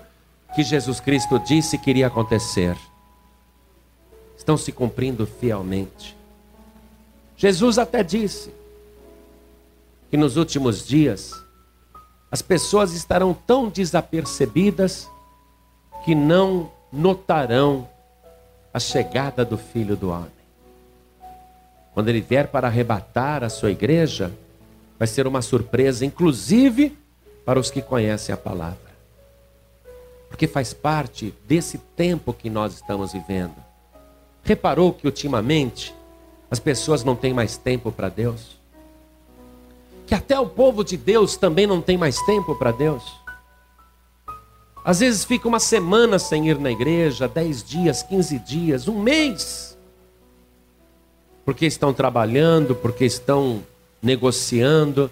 que Jesus Cristo disse que iria acontecer. Estão se cumprindo fielmente. Jesus até disse que nos últimos dias as pessoas estarão tão desapercebidas que não notarão a chegada do Filho do Homem. Quando ele vier para arrebatar a sua igreja, vai ser uma surpresa, inclusive para os que conhecem a palavra. Porque faz parte desse tempo que nós estamos vivendo. Reparou que ultimamente as pessoas não têm mais tempo para Deus? Que até o povo de Deus também não tem mais tempo para Deus? Às vezes fica uma semana sem ir na igreja, dez dias, quinze dias, um mês porque estão trabalhando, porque estão negociando,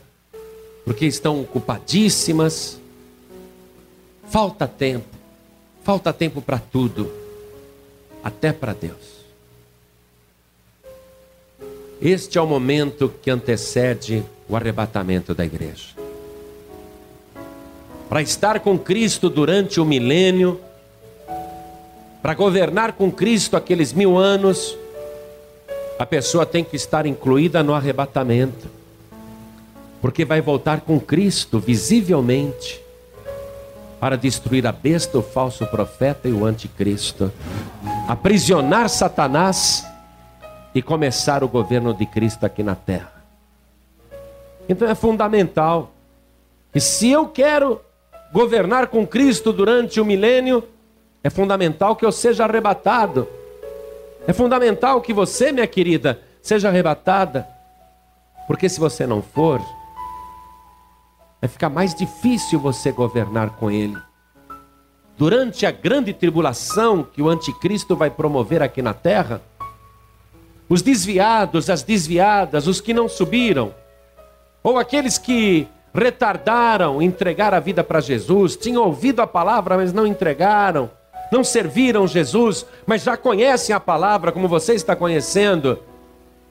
porque estão ocupadíssimas. Falta tempo, falta tempo para tudo, até para Deus. Este é o momento que antecede o arrebatamento da igreja. Para estar com Cristo durante o milênio, para governar com Cristo aqueles mil anos, a pessoa tem que estar incluída no arrebatamento, porque vai voltar com Cristo visivelmente para destruir a besta, o falso profeta e o anticristo, aprisionar Satanás e começar o governo de Cristo aqui na terra. Então é fundamental que se eu quero governar com Cristo durante o milênio, é fundamental que eu seja arrebatado é fundamental que você, minha querida, seja arrebatada, porque se você não for, vai ficar mais difícil você governar com Ele. Durante a grande tribulação que o anticristo vai promover aqui na terra, os desviados, as desviadas, os que não subiram, ou aqueles que retardaram entregar a vida para Jesus, tinham ouvido a palavra, mas não entregaram, não serviram Jesus, mas já conhecem a palavra como você está conhecendo.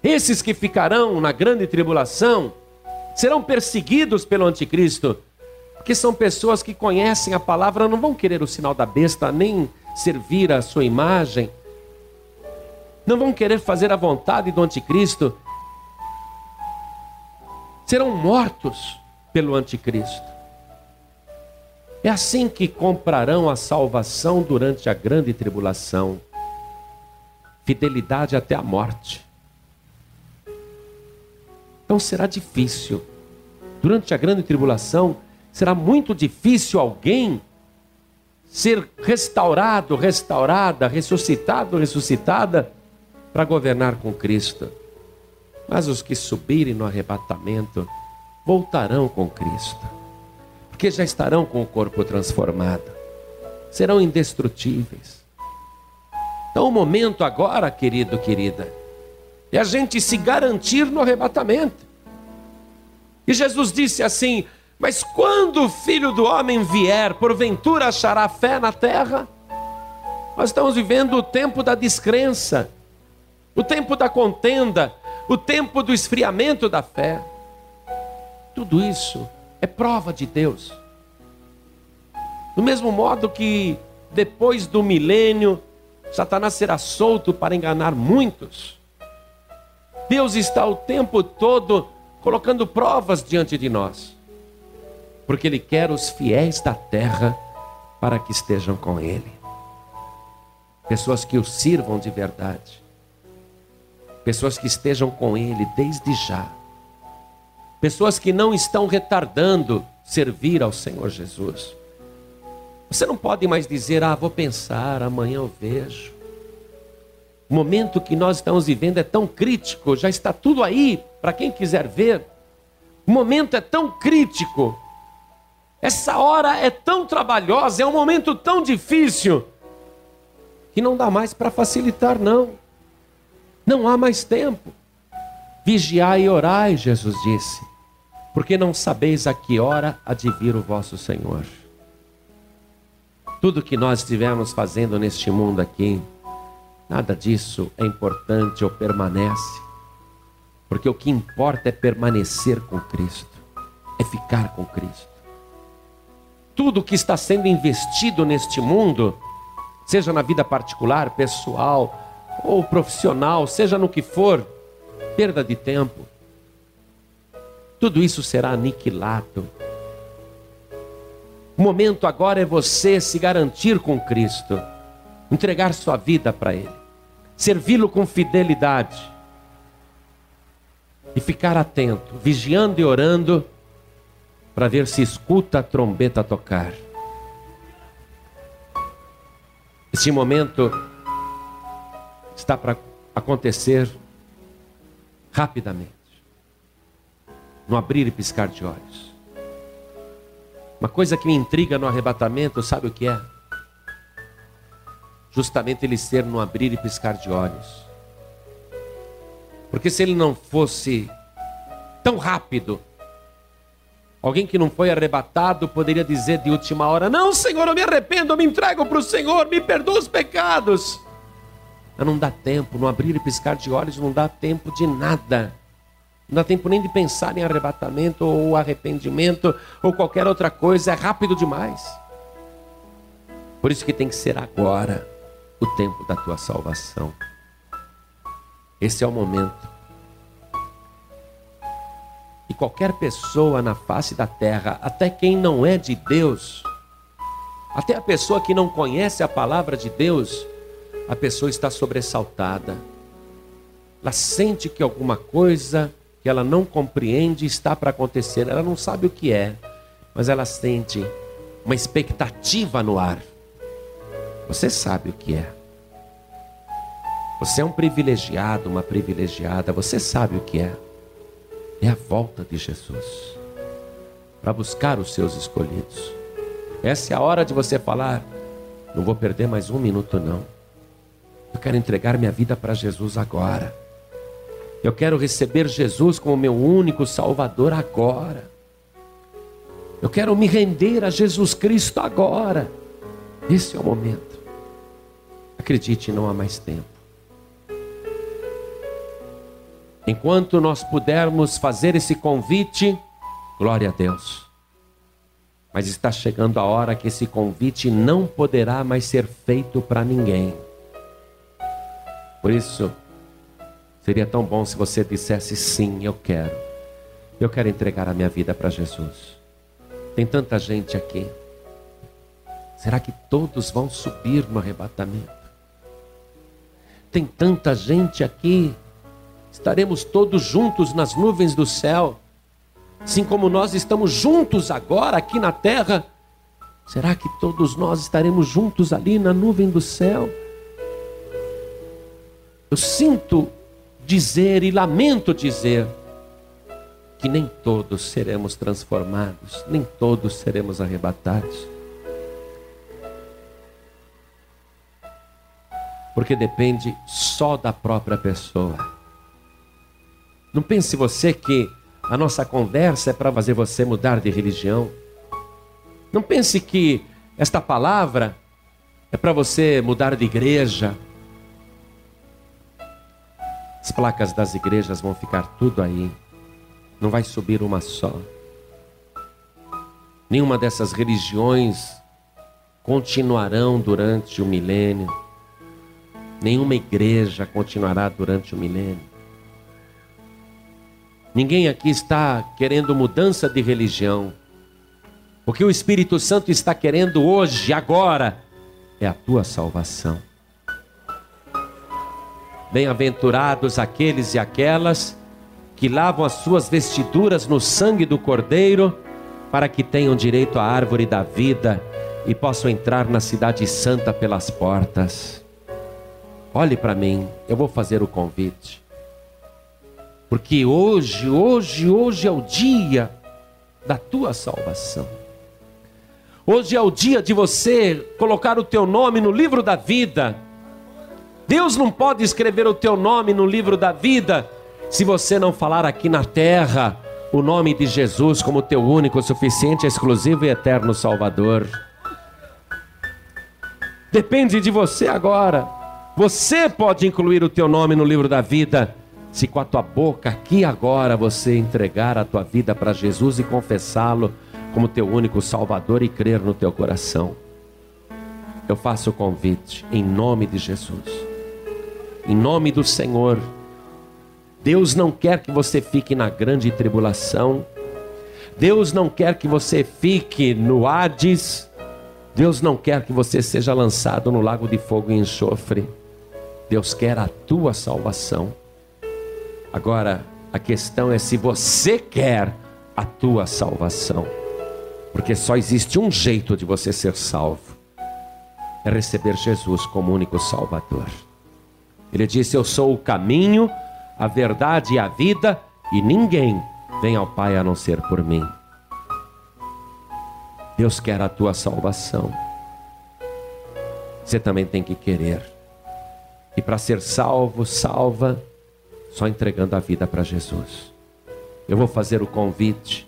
Esses que ficarão na grande tribulação serão perseguidos pelo anticristo, porque são pessoas que conhecem a palavra, não vão querer o sinal da besta, nem servir a sua imagem, não vão querer fazer a vontade do anticristo, serão mortos pelo anticristo. É assim que comprarão a salvação durante a grande tribulação. Fidelidade até a morte. Então será difícil. Durante a grande tribulação, será muito difícil alguém ser restaurado, restaurada, ressuscitado, ressuscitada para governar com Cristo. Mas os que subirem no arrebatamento voltarão com Cristo, porque já estarão com o corpo transformado, serão indestrutíveis. Então, o momento agora, querido, querida, é a gente se garantir no arrebatamento. E Jesus disse assim: Mas quando o filho do homem vier, porventura achará fé na terra? Nós estamos vivendo o tempo da descrença, o tempo da contenda, o tempo do esfriamento da fé. Tudo isso é prova de Deus. Do mesmo modo que depois do milênio, Satanás será solto para enganar muitos. Deus está o tempo todo colocando provas diante de nós, porque Ele quer os fiéis da terra para que estejam com Ele, pessoas que o sirvam de verdade, pessoas que estejam com Ele desde já. Pessoas que não estão retardando servir ao Senhor Jesus. Você não pode mais dizer, ah, vou pensar, amanhã eu vejo. O momento que nós estamos vivendo é tão crítico, já está tudo aí para quem quiser ver. O momento é tão crítico, essa hora é tão trabalhosa, é um momento tão difícil, que não dá mais para facilitar, não. Não há mais tempo. Vigiai e orai, Jesus disse, porque não sabeis a que hora há de vir o vosso Senhor. Tudo que nós estivermos fazendo neste mundo aqui, nada disso é importante ou permanece, porque o que importa é permanecer com Cristo, é ficar com Cristo. Tudo que está sendo investido neste mundo, seja na vida particular, pessoal ou profissional, seja no que for, perda de tempo. Tudo isso será aniquilado. O momento agora é você se garantir com Cristo, entregar sua vida para Ele, servi-lo com fidelidade e ficar atento, vigiando e orando, para ver se escuta a trombeta tocar. Esse momento está para acontecer rapidamente. No abrir e piscar de olhos. Uma coisa que me intriga no arrebatamento, sabe o que é? Justamente ele ser no abrir e piscar de olhos. Porque se ele não fosse tão rápido, alguém que não foi arrebatado poderia dizer de última hora: Não, Senhor, eu me arrependo, eu me entrego para o Senhor, me perdoa os pecados. Não dá tempo, no abrir e piscar de olhos, não dá tempo de nada. Não dá tempo nem de pensar em arrebatamento ou arrependimento ou qualquer outra coisa, é rápido demais. Por isso que tem que ser agora o tempo da tua salvação. Esse é o momento. E qualquer pessoa na face da terra, até quem não é de Deus, até a pessoa que não conhece a palavra de Deus, a pessoa está sobressaltada. Ela sente que alguma coisa que ela não compreende está para acontecer. Ela não sabe o que é, mas ela sente uma expectativa no ar. Você sabe o que é. Você é um privilegiado, uma privilegiada. Você sabe o que é. É a volta de Jesus para buscar os seus escolhidos. Essa é a hora de você falar: não vou perder mais um minuto, não. Eu quero entregar minha vida para Jesus agora. Eu quero receber Jesus como meu único Salvador agora. Eu quero me render a Jesus Cristo agora. Esse é o momento. Acredite, não há mais tempo. Enquanto nós pudermos fazer esse convite, glória a Deus. Mas está chegando a hora que esse convite não poderá mais ser feito para ninguém. Por isso, seria tão bom se você dissesse sim, eu quero. Eu quero entregar a minha vida para Jesus. Tem tanta gente aqui. Será que todos vão subir no arrebatamento? Tem tanta gente aqui. estaremos todos juntos nas nuvens do céu, assim como nós estamos juntos agora aqui na terra. Será que todos nós estaremos juntos ali na nuvem do céu? Eu sinto dizer e lamento dizer que nem todos seremos transformados, nem todos seremos arrebatados. Porque depende só da própria pessoa. Não pense você que a nossa conversa é para fazer você mudar de religião. Não pense que esta palavra é para você mudar de igreja. As placas das igrejas vão ficar tudo aí. Não vai subir uma só. Nenhuma dessas religiões continuarão durante o milênio. Nenhuma igreja continuará durante o milênio. Ninguém aqui está querendo mudança de religião. O que o Espírito Santo está querendo hoje, agora, é a tua salvação. Bem-aventurados aqueles e aquelas que lavam as suas vestiduras no sangue do Cordeiro, para que tenham direito à árvore da vida e possam entrar na Cidade Santa pelas portas. Olhe para mim, eu vou fazer o convite. Porque hoje, hoje, hoje é o dia da tua salvação. Hoje é o dia de você colocar o teu nome no livro da vida. Deus não pode escrever o teu nome no livro da vida se você não falar aqui na terra o nome de Jesus como teu único, suficiente, exclusivo e eterno Salvador. Depende de você agora. Você pode incluir o teu nome no livro da vida se com a tua boca aqui agora você entregar a tua vida para Jesus e confessá-lo como teu único Salvador e crer no teu coração. Eu faço o convite em nome de Jesus. Em nome do Senhor. Deus não quer que você fique na grande tribulação. Deus não quer que você fique no Hades. Deus não quer que você seja lançado no lago de fogo e enxofre. Deus quer a tua salvação. Agora, a questão é se você quer a tua salvação. Porque só existe um jeito de você ser salvo: é receber Jesus como único Salvador. Ele disse: Eu sou o caminho, a verdade e a vida, e ninguém vem ao Pai a não ser por mim. Deus quer a tua salvação. Você também tem que querer. E para ser salvo, salva, só entregando a vida para Jesus. Eu vou fazer o convite,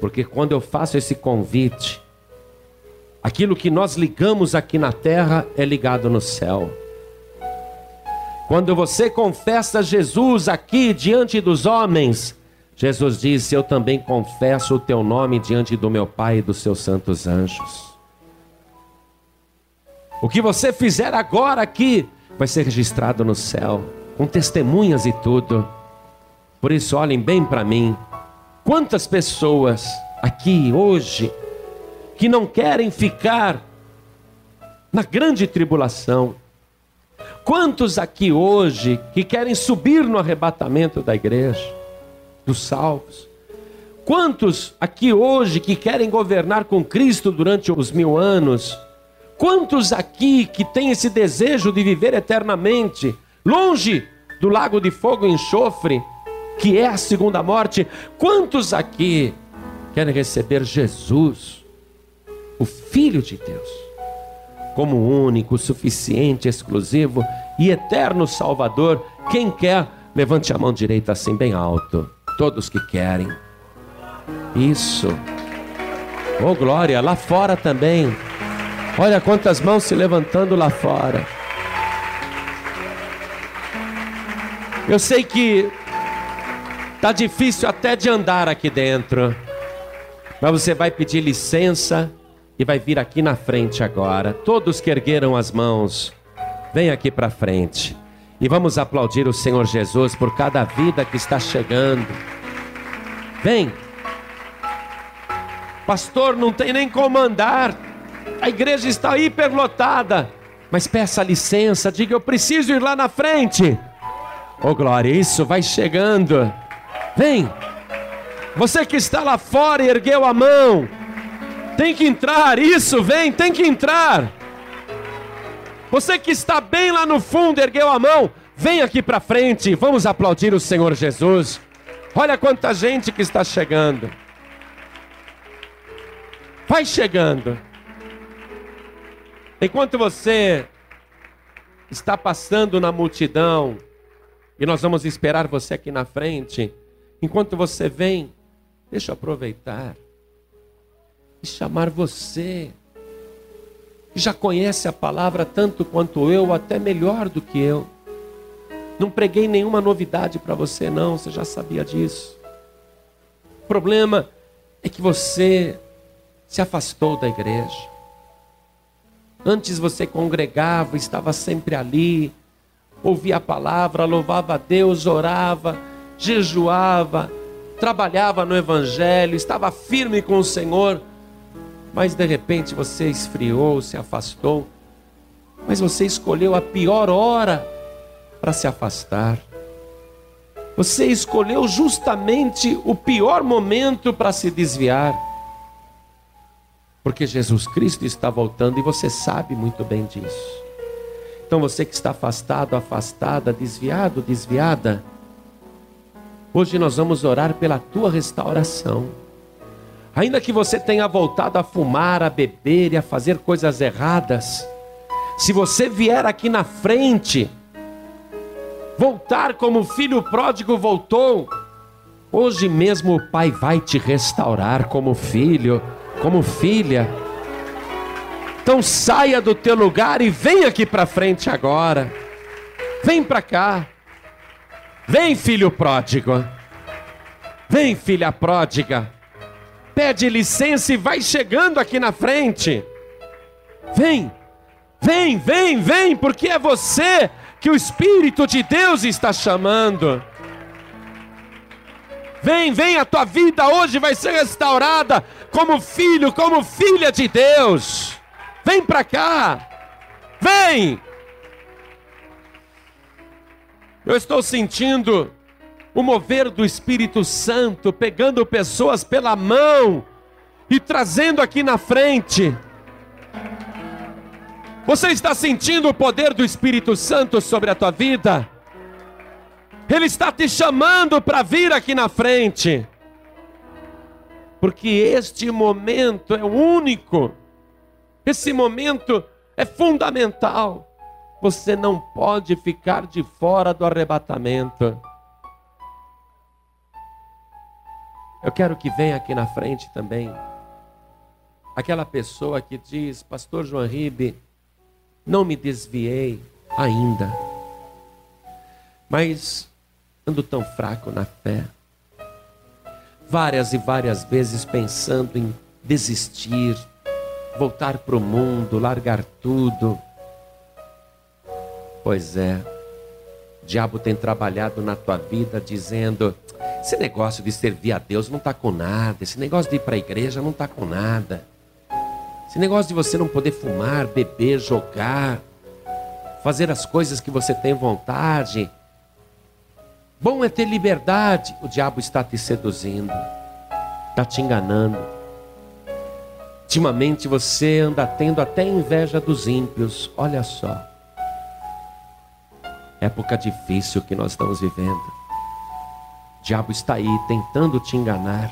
porque quando eu faço esse convite, aquilo que nós ligamos aqui na terra é ligado no céu. Quando você confessa Jesus aqui diante dos homens, Jesus disse: Eu também confesso o teu nome diante do meu Pai e dos seus santos anjos. O que você fizer agora aqui vai ser registrado no céu com testemunhas e tudo. Por isso, olhem bem para mim. Quantas pessoas aqui hoje que não querem ficar na grande tribulação? Quantos aqui hoje que querem subir no arrebatamento da igreja, dos salvos? Quantos aqui hoje que querem governar com Cristo durante os mil anos? Quantos aqui que têm esse desejo de viver eternamente? longe do lago de fogo e enxofre, que é a segunda morte. Quantos aqui querem receber Jesus, o Filho de Deus, como único, suficiente, exclusivo e eterno Salvador? Quem quer, levante a mão direita assim, bem alto. Todos que querem. Isso. Oh, glória, lá fora também. Olha quantas mãos se levantando lá fora. Eu sei que tá difícil até de andar aqui dentro. Mas você vai pedir licença e vai vir aqui na frente agora. Todos que ergueram as mãos, vem aqui para frente. E vamos aplaudir o Senhor Jesus por cada vida que está chegando. Vem. Pastor, não tem nem como andar. A igreja está hiperlotada. Mas peça licença, diga: Eu preciso ir lá na frente. Oh glória, isso vai chegando. Vem. Você que está lá fora e ergueu a mão, tem que entrar. Isso, vem, tem que entrar. Você que está bem lá no fundo, ergueu a mão, vem aqui para frente. Vamos aplaudir o Senhor Jesus. Olha quanta gente que está chegando. Vai chegando. Enquanto você está passando na multidão, e nós vamos esperar você aqui na frente, enquanto você vem, deixa eu aproveitar e chamar você, que já conhece a palavra tanto quanto eu, até melhor do que eu. Não preguei nenhuma novidade para você, não, você já sabia disso. O problema é que você se afastou da igreja. Antes você congregava, estava sempre ali, ouvia a palavra, louvava a Deus, orava, jejuava, trabalhava no Evangelho, estava firme com o Senhor, mas de repente você esfriou, se afastou, mas você escolheu a pior hora para se afastar. Você escolheu justamente o pior momento para se desviar. Porque Jesus Cristo está voltando e você sabe muito bem disso. Então você que está afastado, afastada, desviado, desviada, hoje nós vamos orar pela tua restauração. Ainda que você tenha voltado a fumar, a beber e a fazer coisas erradas, se você vier aqui na frente, voltar como o filho pródigo voltou, hoje mesmo o Pai vai te restaurar como filho como filha. Então saia do teu lugar e vem aqui para frente agora. Vem para cá. Vem, filho pródigo. Vem, filha pródiga. Pede licença e vai chegando aqui na frente. Vem. Vem, vem, vem, porque é você que o Espírito de Deus está chamando. Vem, vem, a tua vida hoje vai ser restaurada como filho, como filha de Deus. Vem para cá. Vem. Eu estou sentindo o mover do Espírito Santo pegando pessoas pela mão e trazendo aqui na frente. Você está sentindo o poder do Espírito Santo sobre a tua vida? Ele está te chamando para vir aqui na frente. Porque este momento é único. Esse momento é fundamental. Você não pode ficar de fora do arrebatamento. Eu quero que venha aqui na frente também aquela pessoa que diz: Pastor João Ribe, não me desviei ainda, mas ando tão fraco na fé. Várias e várias vezes pensando em desistir, voltar para o mundo, largar tudo. Pois é, diabo tem trabalhado na tua vida dizendo: esse negócio de servir a Deus não está com nada, esse negócio de ir para a igreja não está com nada, esse negócio de você não poder fumar, beber, jogar, fazer as coisas que você tem vontade, Bom é ter liberdade. O diabo está te seduzindo, está te enganando. Ultimamente você anda tendo até inveja dos ímpios. Olha só. Época difícil que nós estamos vivendo. O diabo está aí tentando te enganar.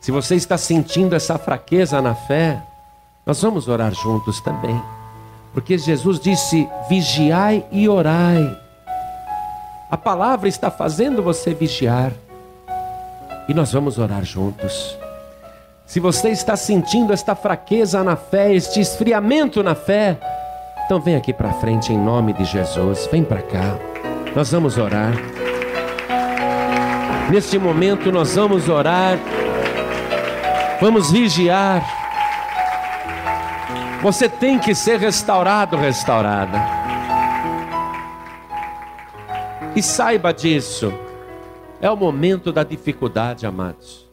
Se você está sentindo essa fraqueza na fé, nós vamos orar juntos também. Porque Jesus disse: vigiai e orai a palavra está fazendo você vigiar. E nós vamos orar juntos. Se você está sentindo esta fraqueza na fé, este esfriamento na fé, então vem aqui para frente em nome de Jesus. Vem para cá. Nós vamos orar. Neste momento nós vamos orar. Vamos vigiar. Você tem que ser restaurado, restaurada. E saiba disso. É o momento da dificuldade, amados.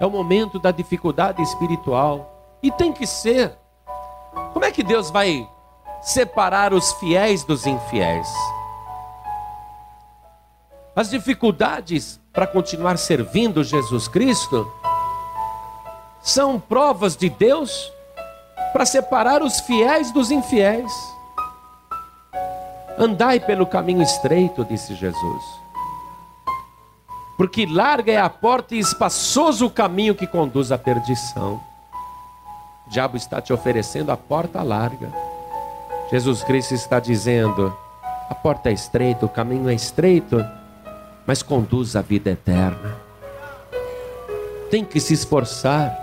É o momento da dificuldade espiritual. E tem que ser. Como é que Deus vai separar os fiéis dos infiéis? As dificuldades para continuar servindo Jesus Cristo são provas de Deus para separar os fiéis dos infiéis. Andai pelo caminho estreito, disse Jesus. Porque larga é a porta e espaçoso o caminho que conduz à perdição. O diabo está te oferecendo a porta larga. Jesus Cristo está dizendo: a porta é estreita, o caminho é estreito, mas conduz à vida eterna. Tem que se esforçar.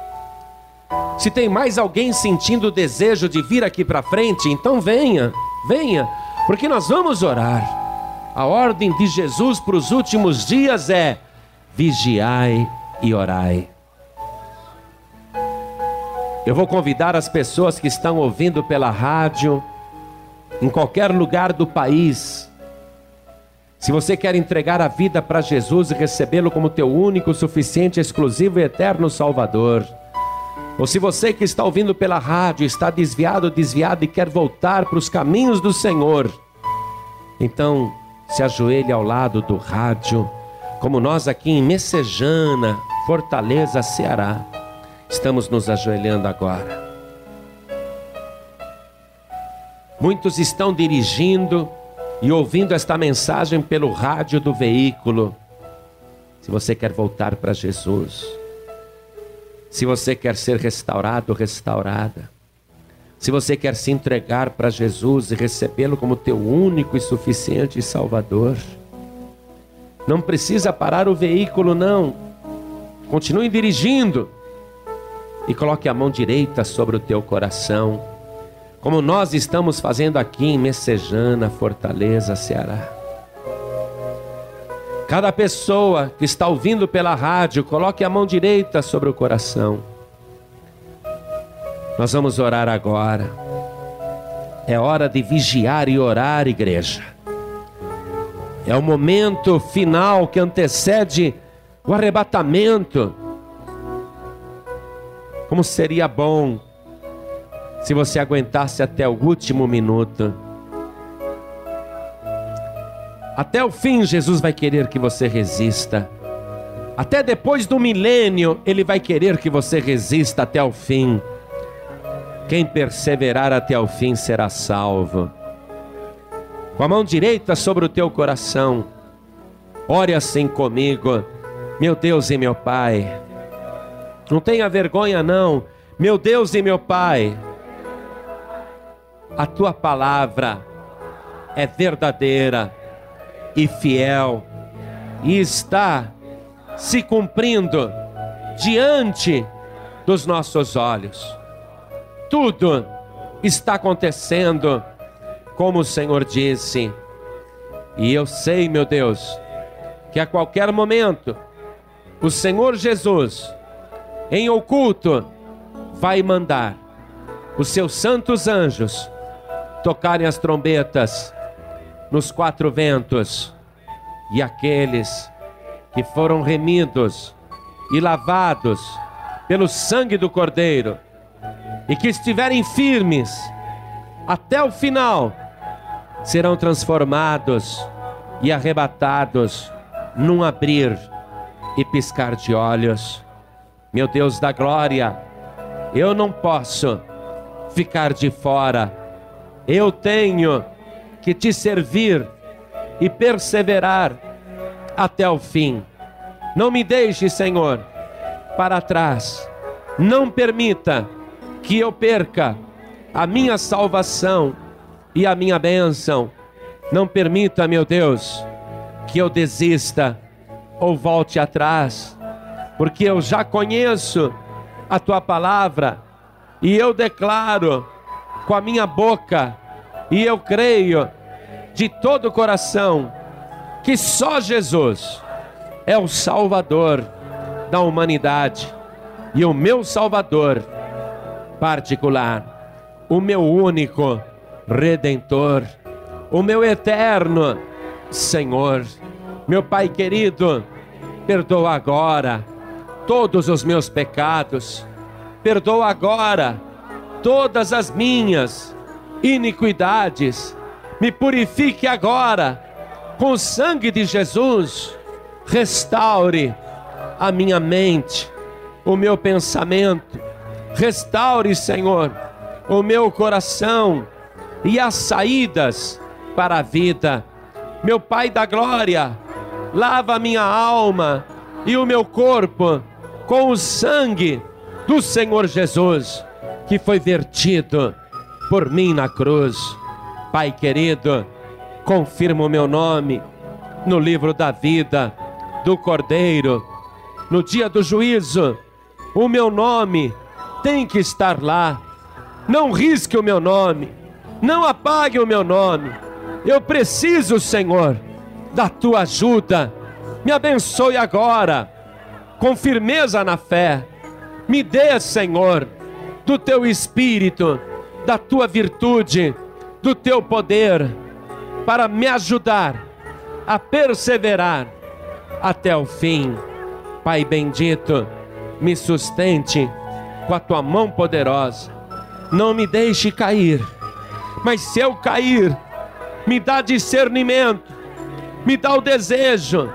Se tem mais alguém sentindo o desejo de vir aqui para frente, então venha, venha, porque nós vamos orar. A ordem de Jesus para os últimos dias é: vigiai e orai. Eu vou convidar as pessoas que estão ouvindo pela rádio, em qualquer lugar do país. Se você quer entregar a vida para Jesus e recebê-lo como teu único, suficiente, exclusivo e eterno Salvador, ou se você que está ouvindo pela rádio está desviado, desviado e quer voltar para os caminhos do Senhor, então se ajoelhe ao lado do rádio, como nós aqui em Messejana, Fortaleza, Ceará estamos nos ajoelhando agora. Muitos estão dirigindo e ouvindo esta mensagem pelo rádio do veículo. Se você quer voltar para Jesus, se você quer ser restaurado, restaurada, se você quer se entregar para Jesus e recebê-lo como teu único e suficiente Salvador, não precisa parar o veículo, não. Continue dirigindo e coloque a mão direita sobre o teu coração, como nós estamos fazendo aqui em Messejana, Fortaleza, Ceará. Cada pessoa que está ouvindo pela rádio, coloque a mão direita sobre o coração. Nós vamos orar agora. É hora de vigiar e orar, igreja. É o momento final que antecede o arrebatamento. Como seria bom se você aguentasse até o último minuto. Até o fim, Jesus vai querer que você resista. Até depois do milênio, Ele vai querer que você resista até o fim. Quem perseverar até o fim será salvo. Com a mão direita sobre o teu coração, ore assim comigo, meu Deus e meu Pai. Não tenha vergonha, não. Meu Deus e meu Pai, a tua palavra é verdadeira e fiel e está se cumprindo diante dos nossos olhos. Tudo está acontecendo como o Senhor disse. E eu sei, meu Deus, que a qualquer momento o Senhor Jesus em oculto, vai mandar os seus santos anjos tocarem as trombetas nos quatro ventos, e aqueles que foram remidos e lavados pelo sangue do Cordeiro, e que estiverem firmes até o final, serão transformados e arrebatados num abrir e piscar de olhos. Meu Deus da glória, eu não posso ficar de fora, eu tenho que te servir e perseverar até o fim. Não me deixe, Senhor, para trás, não permita que eu perca a minha salvação e a minha bênção. Não permita, meu Deus, que eu desista ou volte atrás porque eu já conheço a tua palavra e eu declaro com a minha boca e eu creio de todo o coração que só Jesus é o Salvador da humanidade e o meu Salvador particular, o meu único Redentor, o meu eterno Senhor. Meu Pai querido, perdoa agora todos os meus pecados, perdoa agora todas as minhas iniquidades, me purifique agora com o sangue de Jesus, restaure a minha mente, o meu pensamento, restaure, Senhor, o meu coração e as saídas para a vida. Meu Pai da glória, lava minha alma e o meu corpo com o sangue do Senhor Jesus, que foi vertido por mim na cruz. Pai querido, confirma o meu nome no livro da vida do Cordeiro. No dia do juízo, o meu nome tem que estar lá. Não risque o meu nome, não apague o meu nome. Eu preciso, Senhor, da tua ajuda. Me abençoe agora, com firmeza na fé. Me dê, Senhor, do teu espírito, da tua virtude, do teu poder, para me ajudar a perseverar até o fim. Pai bendito, me sustente com a tua mão poderosa. Não me deixe cair, mas se eu cair, me dá discernimento, me dá o desejo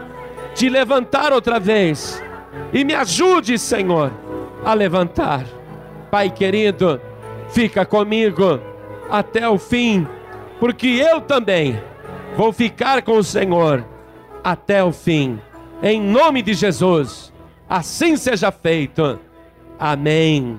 de levantar outra vez e me ajude, Senhor, a levantar. Pai querido, fica comigo até o fim, porque eu também vou ficar com o Senhor até o fim. Em nome de Jesus, assim seja feito. Amém.